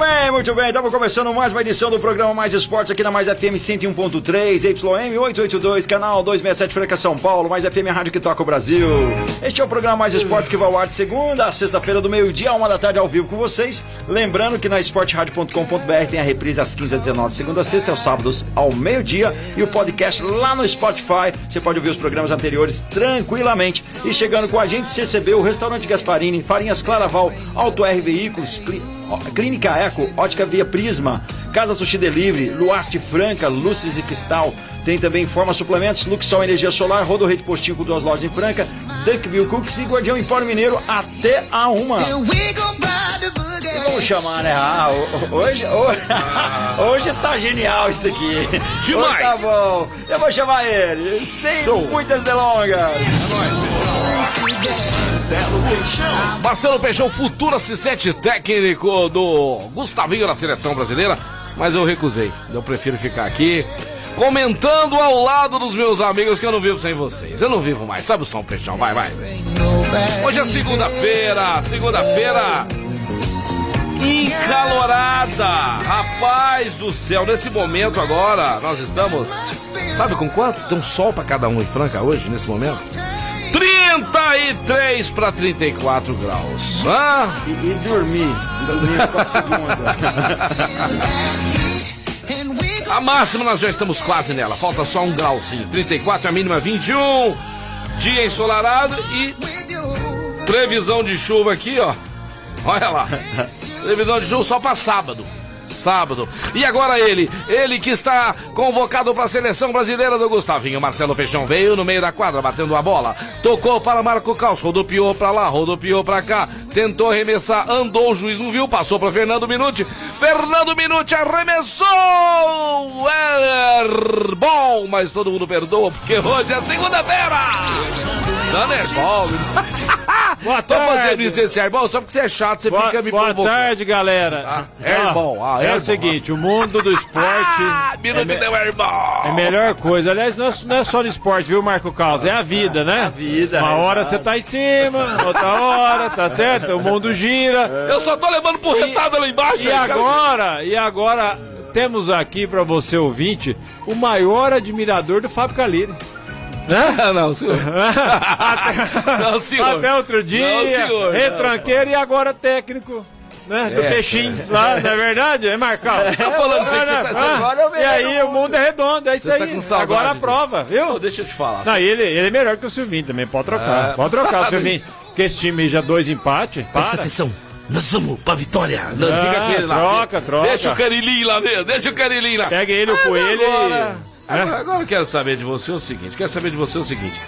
Bem, muito bem. Estamos começando mais uma edição do programa Mais Esportes aqui na Mais FM 101.3, YM 882, canal 267 Franca São Paulo, Mais FM Rádio que toca o Brasil. Este é o programa Mais Esportes que vai ao ar de segunda a sexta-feira do meio-dia, uma da tarde ao vivo com vocês. Lembrando que na esporteradio.com.br tem a reprise às 15 às 19 segunda a sexta, aos sábados ao meio-dia e o podcast lá no Spotify. Você pode ouvir os programas anteriores tranquilamente. E chegando com a gente, CCB, o Restaurante Gasparini, Farinhas Claraval, Auto R Veículos, Cli- Clínica Eco, Ótica Via Prisma, Casa Sushi Delivery, Luarte Franca, Luzes e Cristal. Tem também Forma Suplementos, Luxol Energia Solar, Rodo Rede Postinho com duas lojas em Franca, Duckville Cooks e Guardião Empório Mineiro até a uma. Vamos chamar, né? Ah, ho- hoje, hoje, hoje tá genial isso aqui. Demais. Hoje tá bom. Eu vou chamar ele, sem muitas delongas. Marcelo Peixão. Futuro assistente técnico do Gustavinho na seleção brasileira, mas eu recusei. Eu prefiro ficar aqui comentando ao lado dos meus amigos que eu não vivo sem vocês. Eu não vivo mais. Sabe o São Peixão? Vai, vai. Hoje é segunda-feira, segunda-feira encalorada. Rapaz do céu, nesse momento agora, nós estamos. Sabe com quanto? Tem um sol pra cada um em Franca hoje, nesse momento? 33 para 34 graus. Hã? E, e dormir, dormir com a segunda. A máxima nós já estamos quase nela, falta só um grauzinho. 34, a mínima 21. Dia ensolarado e previsão de chuva aqui, ó. Olha lá. Previsão de chuva só para sábado. Sábado. E agora ele, ele que está convocado para a seleção brasileira do Gustavinho. Marcelo Peixão veio no meio da quadra, batendo a bola. Tocou para Marco Caos, rodopiou para lá, rodopiou para cá. Tentou arremessar, andou, o juiz não viu, passou para Fernando Minuti. Fernando Minuti arremessou! É bom, mas todo mundo perdoa, porque hoje é segunda-feira! Dando é bom. Boa Tô fazendo tarde. isso esse airball só porque você é chato, você Boa, fica me boa provocando. tarde, galera. Ah, airball, ah, é airball. o seguinte, o mundo do esporte Ah, Minuti deu airball! é a melhor coisa. Aliás, não é, não é só no esporte, viu, Marco Carlos? É a vida, né? A vida, Uma é hora você tá em cima, outra hora, tá certo? O mundo gira. Eu só tô levando porretada lá embaixo. E aí, cara. agora, e agora temos aqui pra você ouvinte o maior admirador do Fábio Caliri. Ah, não, senhor. não, senhor. Até outro dia, Não, senhor. retranqueiro e agora técnico. Né, do É, peixinho lá, não é verdade? É Marcal? Tá falando aí que você tá- eu E aí o mundo é redondo, é isso Você tá aí. com saudade agora a prova, viu? Ô, deixa eu te falar. Não, ele, ele é melhor que o Silvinho também, pode trocar. Ah, pode trocar, Silvinho. Porque esse time aí já dois empates. Presta atenção. Nós vamos pra vitória. Não, Ah, fica com ele lá. troca, troca. Deixa o Carilinho lá mesmo. Deixa o Carilinho lá. Pega ele, o Mas coelho agora, e. agora, agora eu quero saber de você o seguinte. Quero saber de você o seguinte.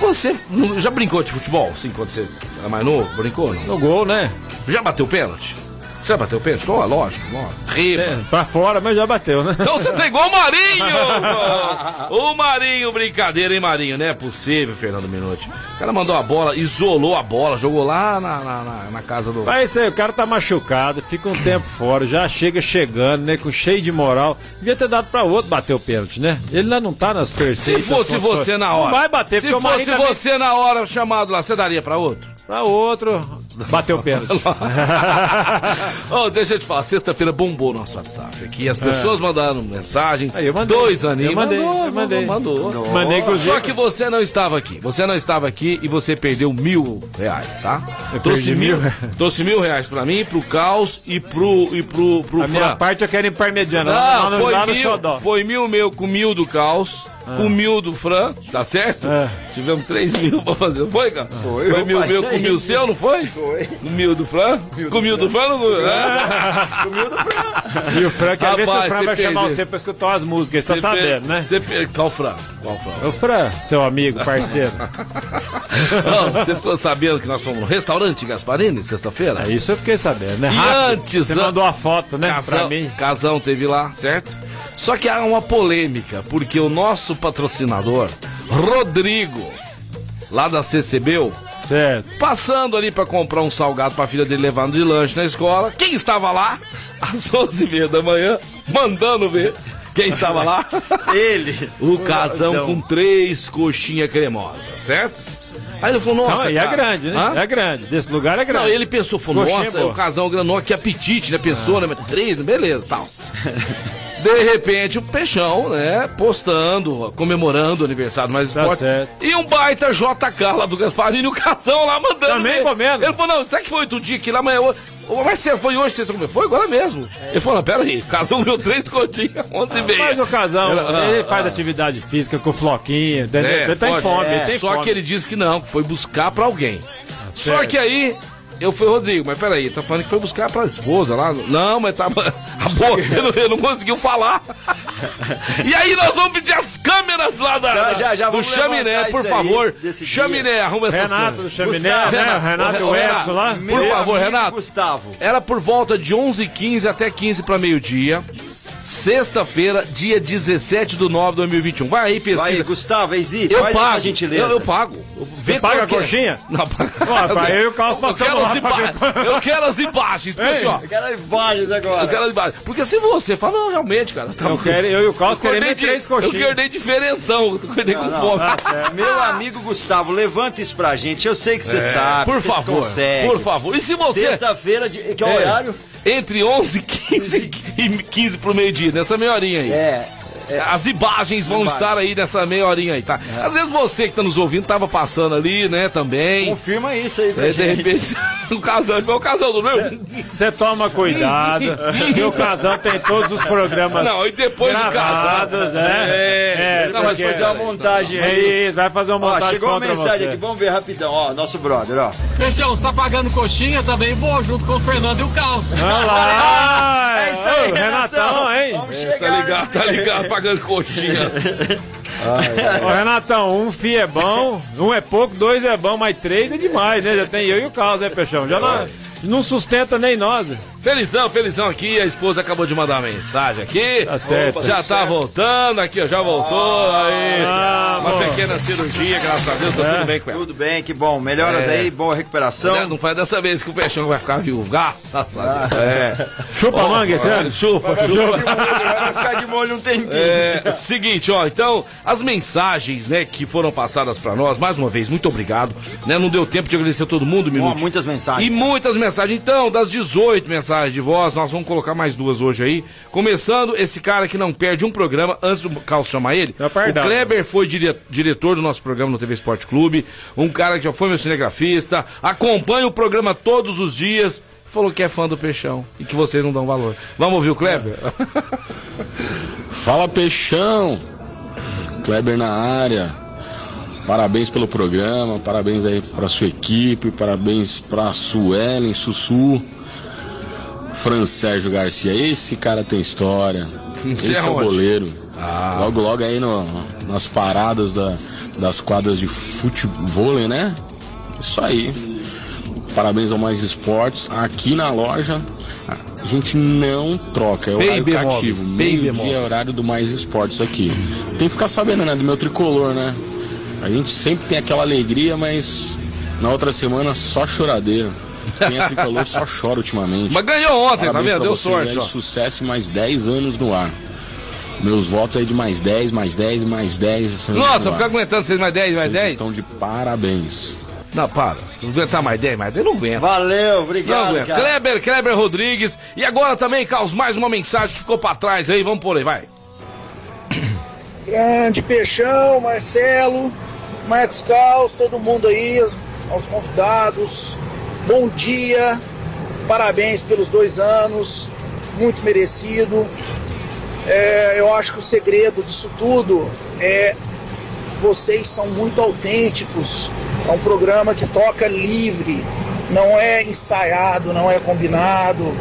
Você já brincou de futebol, assim, quando você era mais novo? Brincou, não? No gol, né? Já bateu pênalti? Você já bateu pênalti? Oh, lógico, lógico. Riba. É, pra fora, mas já bateu, né? Então você tá igual o Marinho! o Marinho, brincadeira, hein, Marinho? Não é possível, Fernando Minuti. O cara mandou a bola, isolou a bola, jogou lá na, na, na- na casa do. Mas isso aí, o cara tá machucado, fica um tempo fora, já chega chegando, né? Com cheio de moral. Devia ter dado pra outro bater o pênalti, né? Ele lá não tá nas Se perfeitas fosse condições. você na hora. Não vai bater, Se porque o Marinho fosse também- você na hora chamado lá, você daria pra outro? Pra outro, bateu o pênalti. oh, deixa eu te falar, sexta-feira bombou nosso WhatsApp aqui. As pessoas mandaram mensagem. É. Aí eu mandei. Dois aninhos. Eu mandei, mandou, eu mandei. Mandou. mandou. Mandei, inclusive. Só que você não estava aqui. Você não estava aqui e você perdeu mil reais, tá? Eu trouxe perdi mil, mil? trouxe mil reais pra mim, pro Caos e pro, e pro, pro A minha Fran. parte eu quero ir parmediano, lá, Não, no- foi no mil, foi mil meu com mil do Caos com mil do Fran, tá certo? É. Tivemos três mil pra fazer, não foi, cara? Foi, Foi mil meu com aí. mil seu, não foi? Foi. Com mil do Fran? Com mil do Fran, não foi? Ah, Comiu do Fran. E o Fran quer ver se o Fran vai chamar você pra escutar as músicas, ele tá sabendo, per- né? Você per... Qual Fran? Qual Fran? Ô Fran, seu amigo, parceiro. Não, você ficou sabendo que nós fomos no restaurante Gasparini sexta-feira? É isso eu fiquei sabendo, né? E Rápido. antes, Você an- mandou a foto, né? Pra Casão, mim. Casão teve lá, certo? Só que há uma polêmica, porque o nosso patrocinador, Rodrigo, lá da CCBU, Certo. passando ali pra comprar um salgado pra filha dele levando de lanche na escola, quem estava lá? Às 11h30 da manhã, mandando ver quem estava lá. Ele. O casão Então, com três coxinhas cremosas, certo? Aí ele falou, nossa, Não, e é grande, né? hã? É grande. Desse lugar é grande. Não, ele pensou, falou, Coxinha nossa, boa. o casal granou, que apetite, né? Pensou, né? Mas três, beleza, tal. De repente, o Peixão, né? Postando, comemorando o aniversário do mais Tá esporte. certo. E um baita JK lá do Gasparini, o casão lá mandando. Também comendo. Ele falou, não, será que foi outro dia que lá amanhã? Ô, Marcelo, foi hoje que vocês comeram? Foi agora mesmo. Ele falou, não, pera aí, o casão comeu três coxinhas, onze e meia. Mas o casão, Ela- ele ah, faz atividade física com o floquinho? É, ele tem pode. fome, É. Só fome. que ele disse que não, que foi buscar pra alguém. Só que aí, eu fui, Rodrigo, mas peraí, tá falando que foi buscar pra esposa lá? Não, mas tava. A boca, ele, não- ele não conseguiu falar. E aí nós vamos pedir as câmeras lá da, Já, já, já, do chaminé, por favor. Chaminé, arruma essas Renato do câmeras. Chaminé, Gustavo, né? Renato, o Edson lá. Por favor, Renato. Gustavo. Era por volta de 11h15 até 15 para meio-dia. Sexta-feira, dia 17 do 9 de 2021. Vai aí, pesquisa. Vai, Gustavo, Exi, Eu faz pago. gentileza. Eu, eu pago. Vê paga qual que a é. coxinha? Não, paga. Ó, eu e o Carlos eu quero, as ver imagens, eu quero as imagens, pessoal. Eu quero imagens agora. Eu quero as imagens. Porque se você fala, não, realmente, cara. Tá Eu, quero, eu e o Carlos queremos três Eu coxinhas. acordei diferentão, eu acordei com fome. Meu amigo Gustavo, levanta isso pra gente. Eu sei que você sabe. É, por você favor, consegue. por favor. E se você... Sexta-feira, que é o É, horário? Entre 11 e 15, e 15 pro nessa meia horinha aí. É. As imagens vão Imagens. estar aí nessa meia horinha aí, tá? Às vezes você que tá nos ouvindo tava passando ali, né, também. Confirma isso aí pra É, de gente. repente, o casal, o casal do meu. Você toma cuidado, que o casal tem todos os programas Não, e depois do casal. né? É, É, não, mas porque- Fazer uma montagem É aí. isso, vai fazer uma Ó, montagem chegou uma mensagem você. aqui, vamos ver rapidão. Ó, nosso brother, ó. Peixão, você tá pagando coxinha, também vou junto com o Fernando e o Caos. Olha lá! É isso aí, Ô, Renatão, hein? Vamos Tá chegar. ligado, tá ligado, pagando coxinha. Ô, Renatão, um fio é bom, um é pouco, dois é bom, mas três é demais, né? Já tem eu e o Carlos, né, Peixão? Já não, não sustenta nem nós. Felizão, felizão aqui. A esposa acabou de mandar uma mensagem aqui. Tá certo. Já tá voltando aqui, ó. Já voltou. Aí. Ah, uma bom. pequena cirurgia, graças a Deus, tá tudo bem com ela. Tudo bem, que bom. Melhoras É. aí, boa recuperação. Né? Não faz dessa vez que o Peixão vai ficar viúvo. Graças a Deus. É. Chupa a manga, esse ano? Chupa, chupa. Vai ficar de molho um tempinho. É, seguinte, ó, então, as mensagens, né, que foram passadas pra nós, mais uma vez, muito obrigado, né, não deu tempo de agradecer a todo mundo, Ó, minuto. muitas mensagens. E muitas mensagens, então, das 18 mensagens de voz, nós vamos colocar mais duas hoje aí, começando esse cara que não perde um programa, antes do Carlos chamar ele, É o. Kleber foi dire- diretor do nosso programa no TV Esporte Clube, um cara que já foi meu cinegrafista, acompanha o programa todos os dias, falou que é fã do Peixão e que vocês não dão valor. Vamos ouvir o Kleber? Fala Peixão, Kleber na área. Parabéns pelo programa, parabéns aí pra sua equipe, parabéns pra Suelen, Sussu, Fran Sérgio Garcia. Esse cara tem história. Esse é o aonde? goleiro. Logo, logo aí no- nas paradas da- das quadras de futebol, né? Isso aí. Parabéns ao Mais Esportes. Aqui na loja, a gente não troca. É horário Baby cativo. Móveis, Baby Meio-dia Móveis. é horário do Mais Esportes aqui. Tem que ficar sabendo, né? Do meu tricolor, né? A gente sempre tem aquela alegria, mas na outra semana só choradeira. Quem é tricolor só chora ultimamente. Mas ganhou ontem, tá Parabéns vendo? pra Deu vocês sorte, aí, ó. Sucesso e mais 10 anos no ar. Meus votos aí de mais 10, mais 10 e mais 10. anos Nossa, no ficar ar. aguentando vocês mais 10, mais Vocês 10? estão de parabéns. Não, para. Não aguentar mais 10, mais 10 não aguenta. Valeu, Não obrigado, aguenta. cara. Kleber, Kleber Rodrigues. E agora também, Carlos, mais uma mensagem que ficou pra trás aí. Vamos por aí, vai. Grande Peixão, Marcelo, Marcos Caos, todo mundo aí, aos convidados. Bom dia, parabéns pelos dois anos, muito merecido. É, eu acho que o segredo disso tudo é vocês são muito autênticos. É um programa que toca livre, não é ensaiado, não é combinado.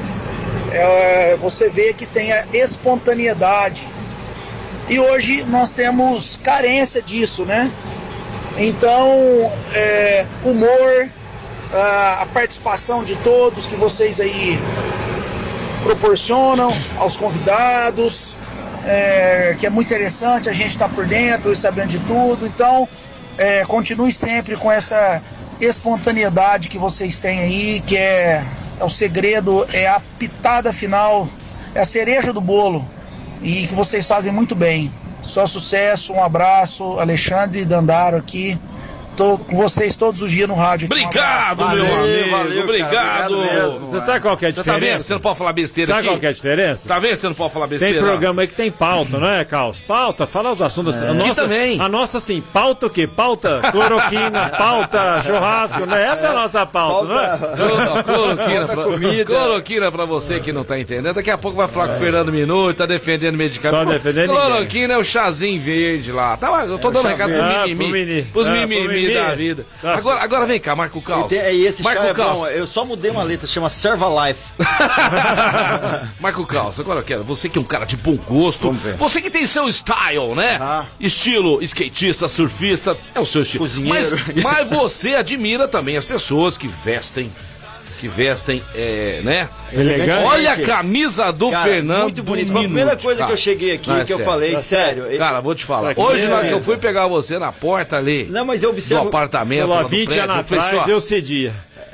É, você vê que tem a espontaneidade. E hoje nós temos carência disso, né? Então, é, humor, a, a participação de todos que vocês aí proporcionam aos convidados, é, que é muito interessante, a gente está por dentro e sabendo de tudo. Então, é, continue sempre com essa espontaneidade que vocês têm aí, que é, é o segredo, é a pitada final, é a cereja do bolo e que vocês fazem muito bem. Só sucesso, um abraço, Alexandre Dandaro aqui. Tô com vocês todos os dias no rádio. Obrigado, meu Valeu, amigo. valeu, obrigado. cara, obrigado mesmo. Você sabe qual que é a Você tá diferença? vendo? Você não pode falar besteira Sabe aqui. qual que é a diferença? Tá vendo? Você não pode falar besteira. Tem programa aí que tem pauta, não é, Carlos? Pauta, fala os assuntos. A nossa, Aqui também. A nossa, assim, pauta o quê? Pauta cloroquina, pauta churrasco, né? Essa é a nossa pauta, não é? Cloro- Cloroquina pra, comida. cloroquina pra você que não tá entendendo. Daqui a pouco vai falar com o Fernando Minuto, tá defendendo medicamento. Tá defendendo Cloroquina é o chazinho verde lá. Tá, eu tô dando recado pro. Ah, mimimi. mini. Pros Ah, pro mimimi da vida. Agora, agora vem cá, Marco E Caos. tem- e esse Marco chá é Caos. bom, eu só mudei uma letra, chama Serva Life. Marco Caos, agora eu quero. Você que é um cara de bom gosto. Você que tem seu style, né? Ah. Estilo skatista, surfista, é o seu estilo. Cozinheiro. Mas, mas você admira também as pessoas que vestem. Que vestem, é, né? Elegante. Olha a camisa do Cara, Fernando. muito bonito. Foi a primeira coisa que cara. eu cheguei aqui, Não, é que eu sério. falei, sério. ele- Cara, vou te falar. Hoje, na hora que eu fui pegar você na porta ali, Não, mas eu do observo. apartamento, Falou lá há do 20 prédio, anos eu atrás, eu cedia.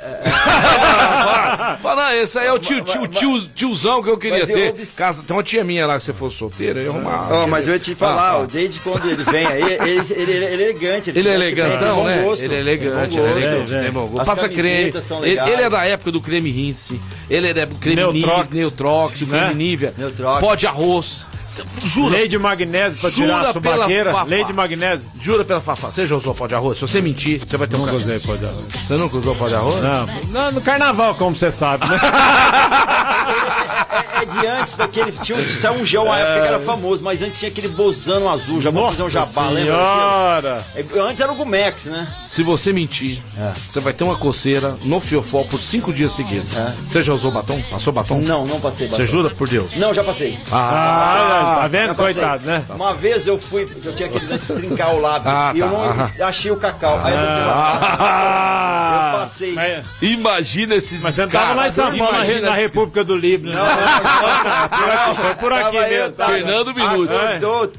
Fala, não, esse aí é o tio, tio, tio- tiozão que eu queria eu ter. obs- Casa, tem uma tia minha lá que você for solteira, eu ia arrumar. Ó, mas eu ia te falar, Ah, ó, desde quando ele vem aí, ele, ele, ele- ele é elegante. Ele é veste bem, elegantão, né? Ele é elegante, ele é elegante, É, é. tem bom gosto. As Passa creme. Ele, ele é da época do creme rinse, ele é da creme Neutrox. Neutrox, creme Né? Nivea, Neutrox. pó de arroz. Jura, Lei de magnésio pra Jura tirar a subaqueira. Lei de magnésio. jura pela Fafá, você já usou pó de arroz? Se você mentir, você vai ter um Nunca cachorro. usei pó de arroz. Você nunca usou pó de arroz? Não, não, no carnaval, como você sabe, né? É, é de antes daquele. Tinha um, saiu um gel, uma época que era famoso, mas antes tinha aquele bozano azul, já vamos fazer um jabá, lembra? senhora. daquilo? É, Antes era o Gumex, né? Se você mentir, você vai ter uma coceira no fiofó por cinco dias seguidos. Você já usou batom? Passou batom? Não, não passei. Você jura por Deus? Não, já passei. Ah, tá vendo? Coitado, né? Uma vez eu fui, eu tinha aquele lance de trincar o lábio Ah, e eu tá, não aham. achei o cacau. Aí eu, Ah, eu passei. Mas, imagina esses mas você não tava lá em São Paulo, na, República do Líbano. né? Foi por aqui mesmo. tava- Fernando Minuti.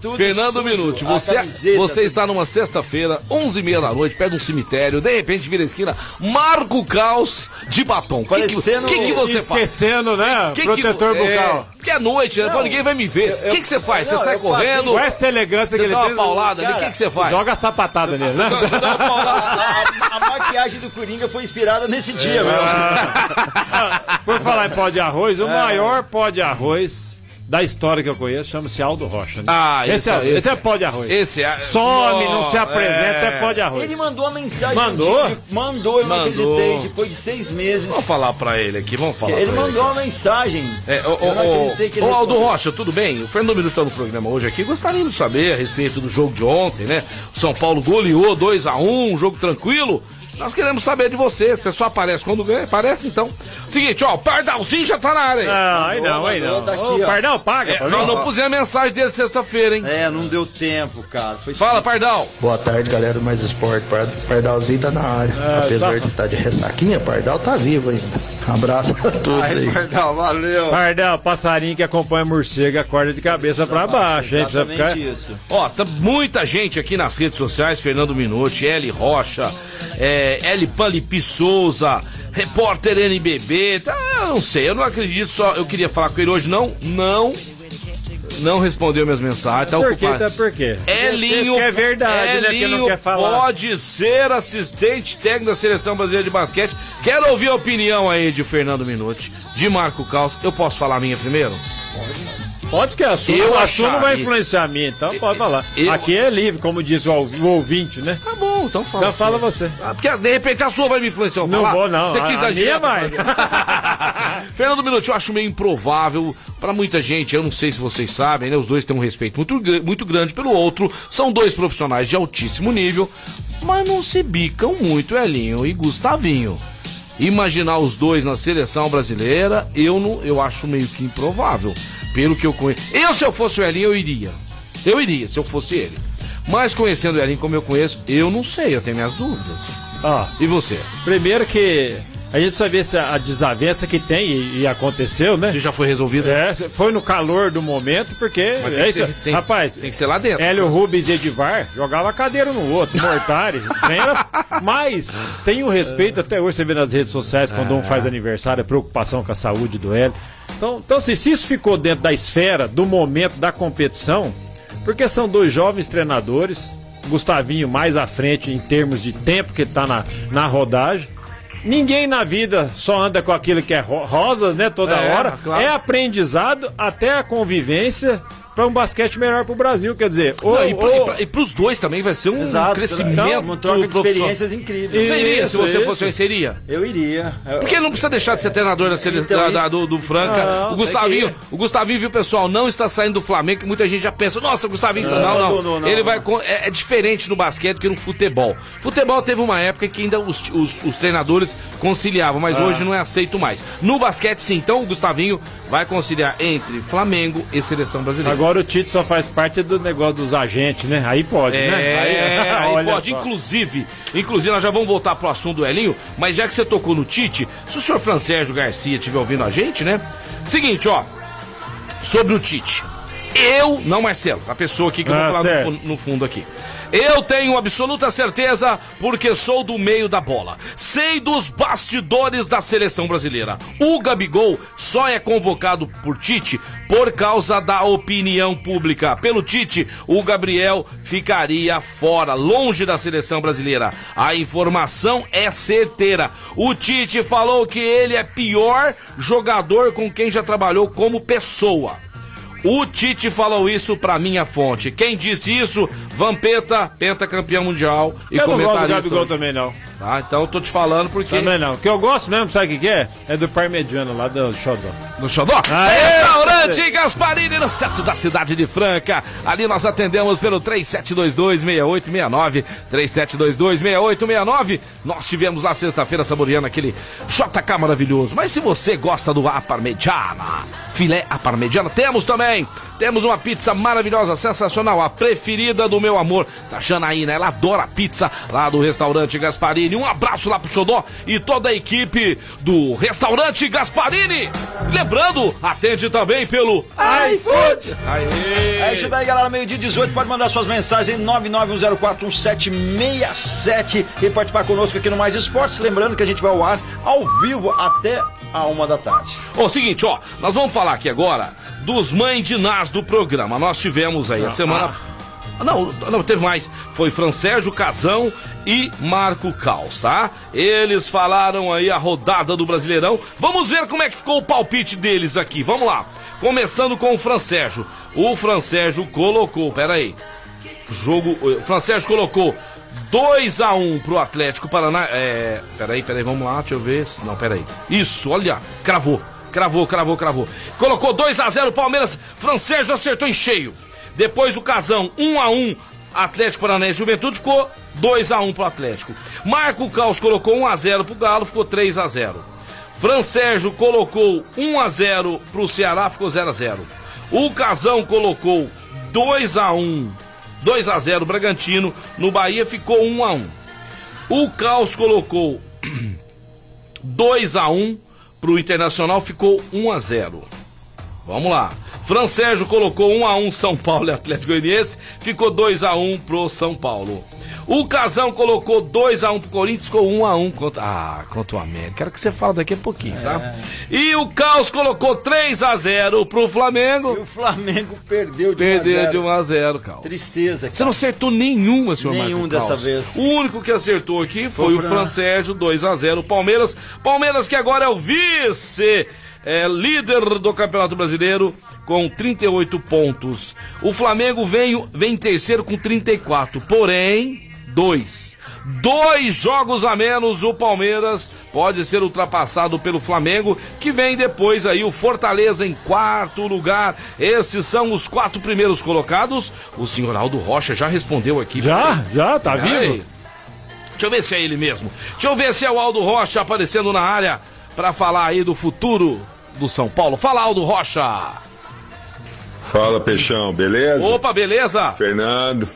Tudo Fernando sujo, Minuti, você, camiseta, você está numa sexta-feira, 11h30 da noite, perto de um cemitério, de repente vira a esquina, marca o caos de batom. O que, que, que que você faz? Esquecendo, né? Que Protetor que, bucal. É, porque é noite, né? Ninguém vai me ver. O que, que você faz? Você sai correndo, Com essa elegância que você ele dá uma tem, paulada ali, o que, que você faz? joga a sapatada nele, né? Você dá uma A, paulada. a- a maquiagem do Coringa foi inspirada nesse dia, meu. Por falar em pó de arroz, o maior pó de arroz da história que eu conheço chama-se Aldo Rocha. né? Ah, esse, esse é, é- esse é esse pó de arroz. esse é- Some, não se Não, apresenta, é, é. pó de arroz. Ele mandou uma mensagem. Mandou? um dia, mandou, eu não Mandou. acreditei. Depois de seis meses. Vamos falar pra ele aqui, vamos falar Ele mandou uma mensagem. É, que ô, ele ô, Aldo. Rocha, tudo bem? O Fernando Minuto tá no programa hoje aqui. Gostaríamos de saber a respeito do jogo de ontem, né? O São Paulo goleou 2x1, um jogo tranquilo. Nós queremos saber de você. Você só aparece quando ganha? Aparece então. Seguinte, ó, o Pardalzinho já tá na área. hein? Não, aí não, aí não. Mandou, tá Ô. Pardal, paga. É, nós não pusemos a mensagem dele sexta-feira, hein? É, não deu tempo, cara. Foi Fala, Pardal. Boa tarde, galera do Mais Esporte. Par- Pardalzinho tá na área. Apesar tá. de estar de ressaquinha, Pardal tá vivo ainda. Abraço a todos aí. Pardal, valeu. Pardal, passarinho que acompanha morcego, acorda de cabeça pra baixo, hein? Precisa ficar... Isso. Ó, tá muita gente aqui nas redes sociais, Fernando Minuti, L Rocha, é, L Palipi Souza, repórter NBB, tá, eu não sei, eu não acredito, só eu queria falar com ele hoje, não, não, não respondeu minhas mensagens, tá Por quê? Tá por quê? Elinho, Porque é verdade, né? Porque Elinho não quer falar. pode ser assistente técnico da seleção brasileira de basquete. Quero ouvir a opinião aí de Fernando Minuti, de Marco Caos. Eu posso falar a minha primeiro? Pode que a sua, Eu a sua não vai influenciar a minha, então pode falar. eu- Aqui é livre, como diz o, ouv- o ouvinte, né? Tá bom, então fala. Então fala você. Ah, porque de repente a sua vai me influenciar. Não falar. vou, não. Você A- quis a dar minha direto vai. Fernando Minuti, eu acho meio improvável para muita gente, eu não sei se vocês sabem, né? Os dois têm um respeito muito, muito grande pelo outro, são dois profissionais de altíssimo nível, mas não se bicam muito, Elinho e Gustavinho. Imaginar os dois na seleção brasileira, eu não, eu acho meio que improvável, pelo que eu conheço. Eu, se eu fosse o Elinho, eu iria. Eu iria, se eu fosse ele. Mas conhecendo o Elinho como eu conheço, eu não sei, eu tenho minhas dúvidas. Ó, E você? primeiro que a gente sabe se a desavença que tem e, e aconteceu, né? Se já foi resolvido? É, foi no calor do momento, porque é isso. ter- tem- Rapaz, tem que ser lá dentro. Hélio Rubens e Edivar jogava cadeira no outro, Mortari. era- Mas tem o respeito, até hoje você vê nas redes sociais, quando um faz aniversário, a preocupação com a saúde do Hélio. Então, então se, se isso ficou dentro da esfera, do momento da competição, porque são dois jovens treinadores, Gustavinho mais à frente em termos de tempo que está na, na rodagem. Ninguém na vida só anda com aquilo que é ro- rosas, né, toda É, hora. claro. É aprendizado até a convivência para um basquete melhor pro Brasil, quer dizer, ou, Não, e, pra, ou- pros dois também vai ser um Exato. crescimento. Então, uma troca de experiências incríveis. Você iria, se você isso. fosse você iria? Eu iria. Eu- Porque não precisa deixar de ser treinador da sele... Então, da- isso- da- do, do Franca. Não, o Gustavinho, o Gustavinho, viu, pessoal, não está saindo do Flamengo, que muita gente já pensa, nossa, o Gustavinho, não, não. não, não, não, Ele não. vai. com- É, é diferente no basquete que no futebol. Futebol teve uma época que ainda os, os- os treinadores conciliavam, mas hoje não é aceito mais. No basquete, sim. Então o Gustavinho vai conciliar entre Flamengo e seleção brasileira. Agora o Tite só faz parte do negócio dos agentes, né? Aí pode, É, né? aí olha pode, só. inclusive, inclusive, nós já vamos voltar pro assunto do Elinho, mas já que você tocou no Tite, se o senhor Francérgio Garcia estiver ouvindo a gente, né? Seguinte, ó, sobre o Tite. Eu, não Marcelo, a pessoa aqui que eu Ah, vou falar certo. no, no fundo aqui. Eu tenho absoluta certeza porque sou do meio da bola. Sei dos bastidores da seleção brasileira. O Gabigol só é convocado por Tite por causa da opinião pública. Pelo Tite, o Gabriel ficaria fora, longe da seleção brasileira. A informação é certeira. O Tite falou que ele é pior jogador com quem já trabalhou como pessoa. O Tite falou isso pra minha fonte. Quem disse isso? Vampeta, pentacampeão mundial e Eu não gosto do comentarista. Gabigol também, não. Tá, então eu tô te falando porque. Também não. O que eu gosto mesmo, sabe o que, é? É do Parmegiano lá do Xodó. No Xodó? Aê, Restaurante Gasparini, no centro da cidade de Franca. Ali nós atendemos pelo 3722-6869. 3722-6869. Nós tivemos lá sexta-feira saboreando aquele JK maravilhoso. Mas se você gosta do a parmegiana, filé a parmegiana, temos também. Temos uma pizza maravilhosa, sensacional, a preferida do meu amor. Tá achando aí, né? Ela adora pizza lá do restaurante Gasparini. Um abraço lá pro Xodó e toda a equipe do restaurante Gasparini. Lembrando, atende também pelo iFood! Aê! É isso daí, galera. Meio-dia 18. Pode mandar suas mensagens em 991041767 e participar conosco aqui no Mais Esportes. Lembrando que a gente vai ao ar ao vivo até a uma da tarde. Ó, seguinte, ó, nós vamos falar aqui agora dos mães de Nas do programa. Nós tivemos aí a semana. Ah, Não, não, teve mais. Foi Francérgio Casão e Marco Caos, tá? Eles falaram aí a rodada do Brasileirão. Vamos ver como é que ficou o palpite deles aqui. Vamos lá. Começando com o Francérgio. O Francérgio colocou, peraí. Jogo. O Francérgio colocou 2 a 1 pro Atlético Paraná. É. Peraí, peraí, vamos lá, deixa eu ver. Não, peraí. Isso, olha, cravou. Cravou, cravou, cravou. Colocou 2 a 0 Palmeiras. Francérgio acertou em cheio. Depois o Casão, 1 a 1 Atlético Paranaense Juventude ficou 2 a 1 pro Atlético. Marco Caos colocou 1 a 0 pro Galo, ficou 3 a 0. Francérgio colocou 1 a 0 pro Ceará, ficou 0 a 0. O Casão colocou 2 a 1, 2 a 0 Bragantino, no Bahia ficou 1 a 1. O Caos colocou 2 a 1 pro Internacional, ficou 1 a 0. Vamos lá. Francérgio colocou 1 a 1 São Paulo e Atlético Goianiense, ficou 2 a 1 pro São Paulo. O Casão colocou 2 a 1 pro Corinthians, ficou 1 a 1 contra ah, contra o América. Quero que você fale daqui a pouquinho, tá? E o Caos colocou 3 a 0 pro Flamengo. E o Flamengo perdeu de Perdeu 1 a de 0. 1 a 0, Caos. Tristeza, Você não acertou nenhuma, senhor Nenhum Marco dessa Caos. vez. O único que acertou aqui foi, Foi o Fran. Francérgio, 2 a 0 Palmeiras. Palmeiras que agora é o vice. É líder do Campeonato Brasileiro com 38 pontos. O Flamengo vem, vem em terceiro com 34. Porém, dois. Dois jogos a menos, o Palmeiras pode ser ultrapassado pelo Flamengo, que vem depois aí o Fortaleza em quarto lugar. Esses são os quatro primeiros colocados. O senhor Aldo Rocha já respondeu aqui. Já, já, tá vivo? Deixa eu ver se é ele mesmo. Deixa eu ver se é o Aldo Rocha aparecendo na área para falar aí do futuro do São Paulo. Fala, Aldo Rocha! Fala, Peixão, beleza? Opa, beleza? Fernando.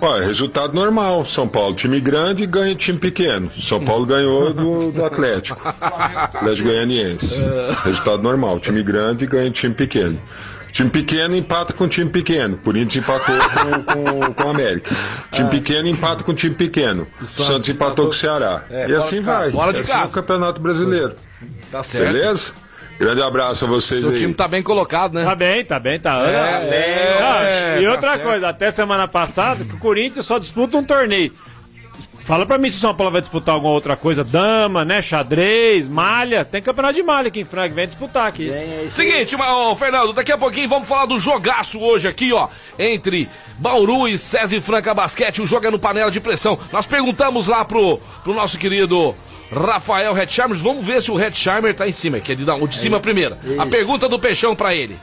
Olha, resultado normal. São Paulo, time grande, ganha time pequeno. São Paulo ganhou do, do Atlético. Atlético Goianiense. Resultado normal. Time grande ganha time pequeno. Time pequeno empata com time pequeno. Isso empatou com, com, com o América. Time pequeno empata com time pequeno. O Santos empatou com o Ceará. É, e assim vai. fora de assim é o casa. Campeonato Brasileiro. Tá certo. Beleza? Grande abraço a vocês Seu aí. time tá bem colocado, né? Tá bem, tá bem, tá. É, É, é, e tá outra certo. coisa, até semana passada, que o Corinthians só disputa um torneio. Fala pra mim se o São Paulo vai disputar alguma outra coisa, dama, né, xadrez, malha. Tem campeonato de malha aqui em Franca, vem disputar aqui. Seguinte, mas, ô, Fernando, daqui a pouquinho vamos falar do jogaço hoje aqui, ó, entre Bauru e César e Franca Basquete, o jogo é no panela de pressão. Nós perguntamos lá pro, pro nosso querido Rafael Hetzheimer, vamos ver se o Hetzheimer tá em cima, que é de, de cima primeiro. A pergunta do Peixão pra ele.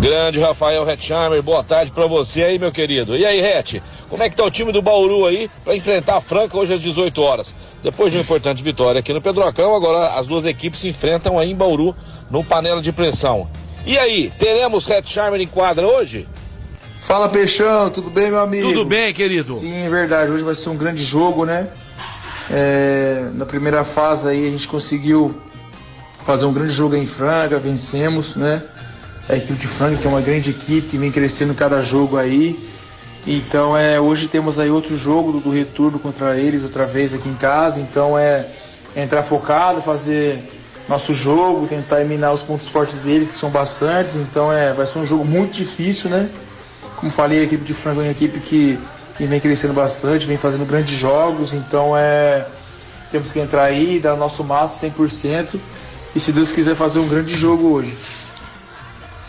Grande Rafael Hetzheimer, boa tarde pra você aí, meu querido. E aí, Het, como é que tá o time do Bauru aí pra enfrentar a Franca hoje às 18 horas? Depois de uma importante vitória aqui no Pedrocão, agora as duas equipes se enfrentam aí em Bauru, no panela de pressão. E aí, teremos Hetzheimer em quadra hoje? Fala Peixão, tudo bem, meu amigo? Tudo bem, querido? Sim, é verdade. Hoje vai ser um grande jogo, né? É, na primeira fase aí a gente conseguiu fazer um grande jogo em Franca, vencemos, né? A equipe de Franca, que é uma grande equipe, que vem crescendo cada jogo aí. Então é, hoje temos aí outro jogo do, do retorno contra eles, outra vez aqui em casa. Então é, é entrar focado, fazer nosso jogo, tentar eliminar os pontos fortes deles, que são bastantes. Então é, vai ser um jogo muito difícil, né? Como falei, a equipe de Franca é uma equipe que, que vem crescendo bastante, vem fazendo grandes jogos, então é. Temos que entrar aí, dar nosso máximo 100% e se Deus quiser fazer um grande jogo hoje.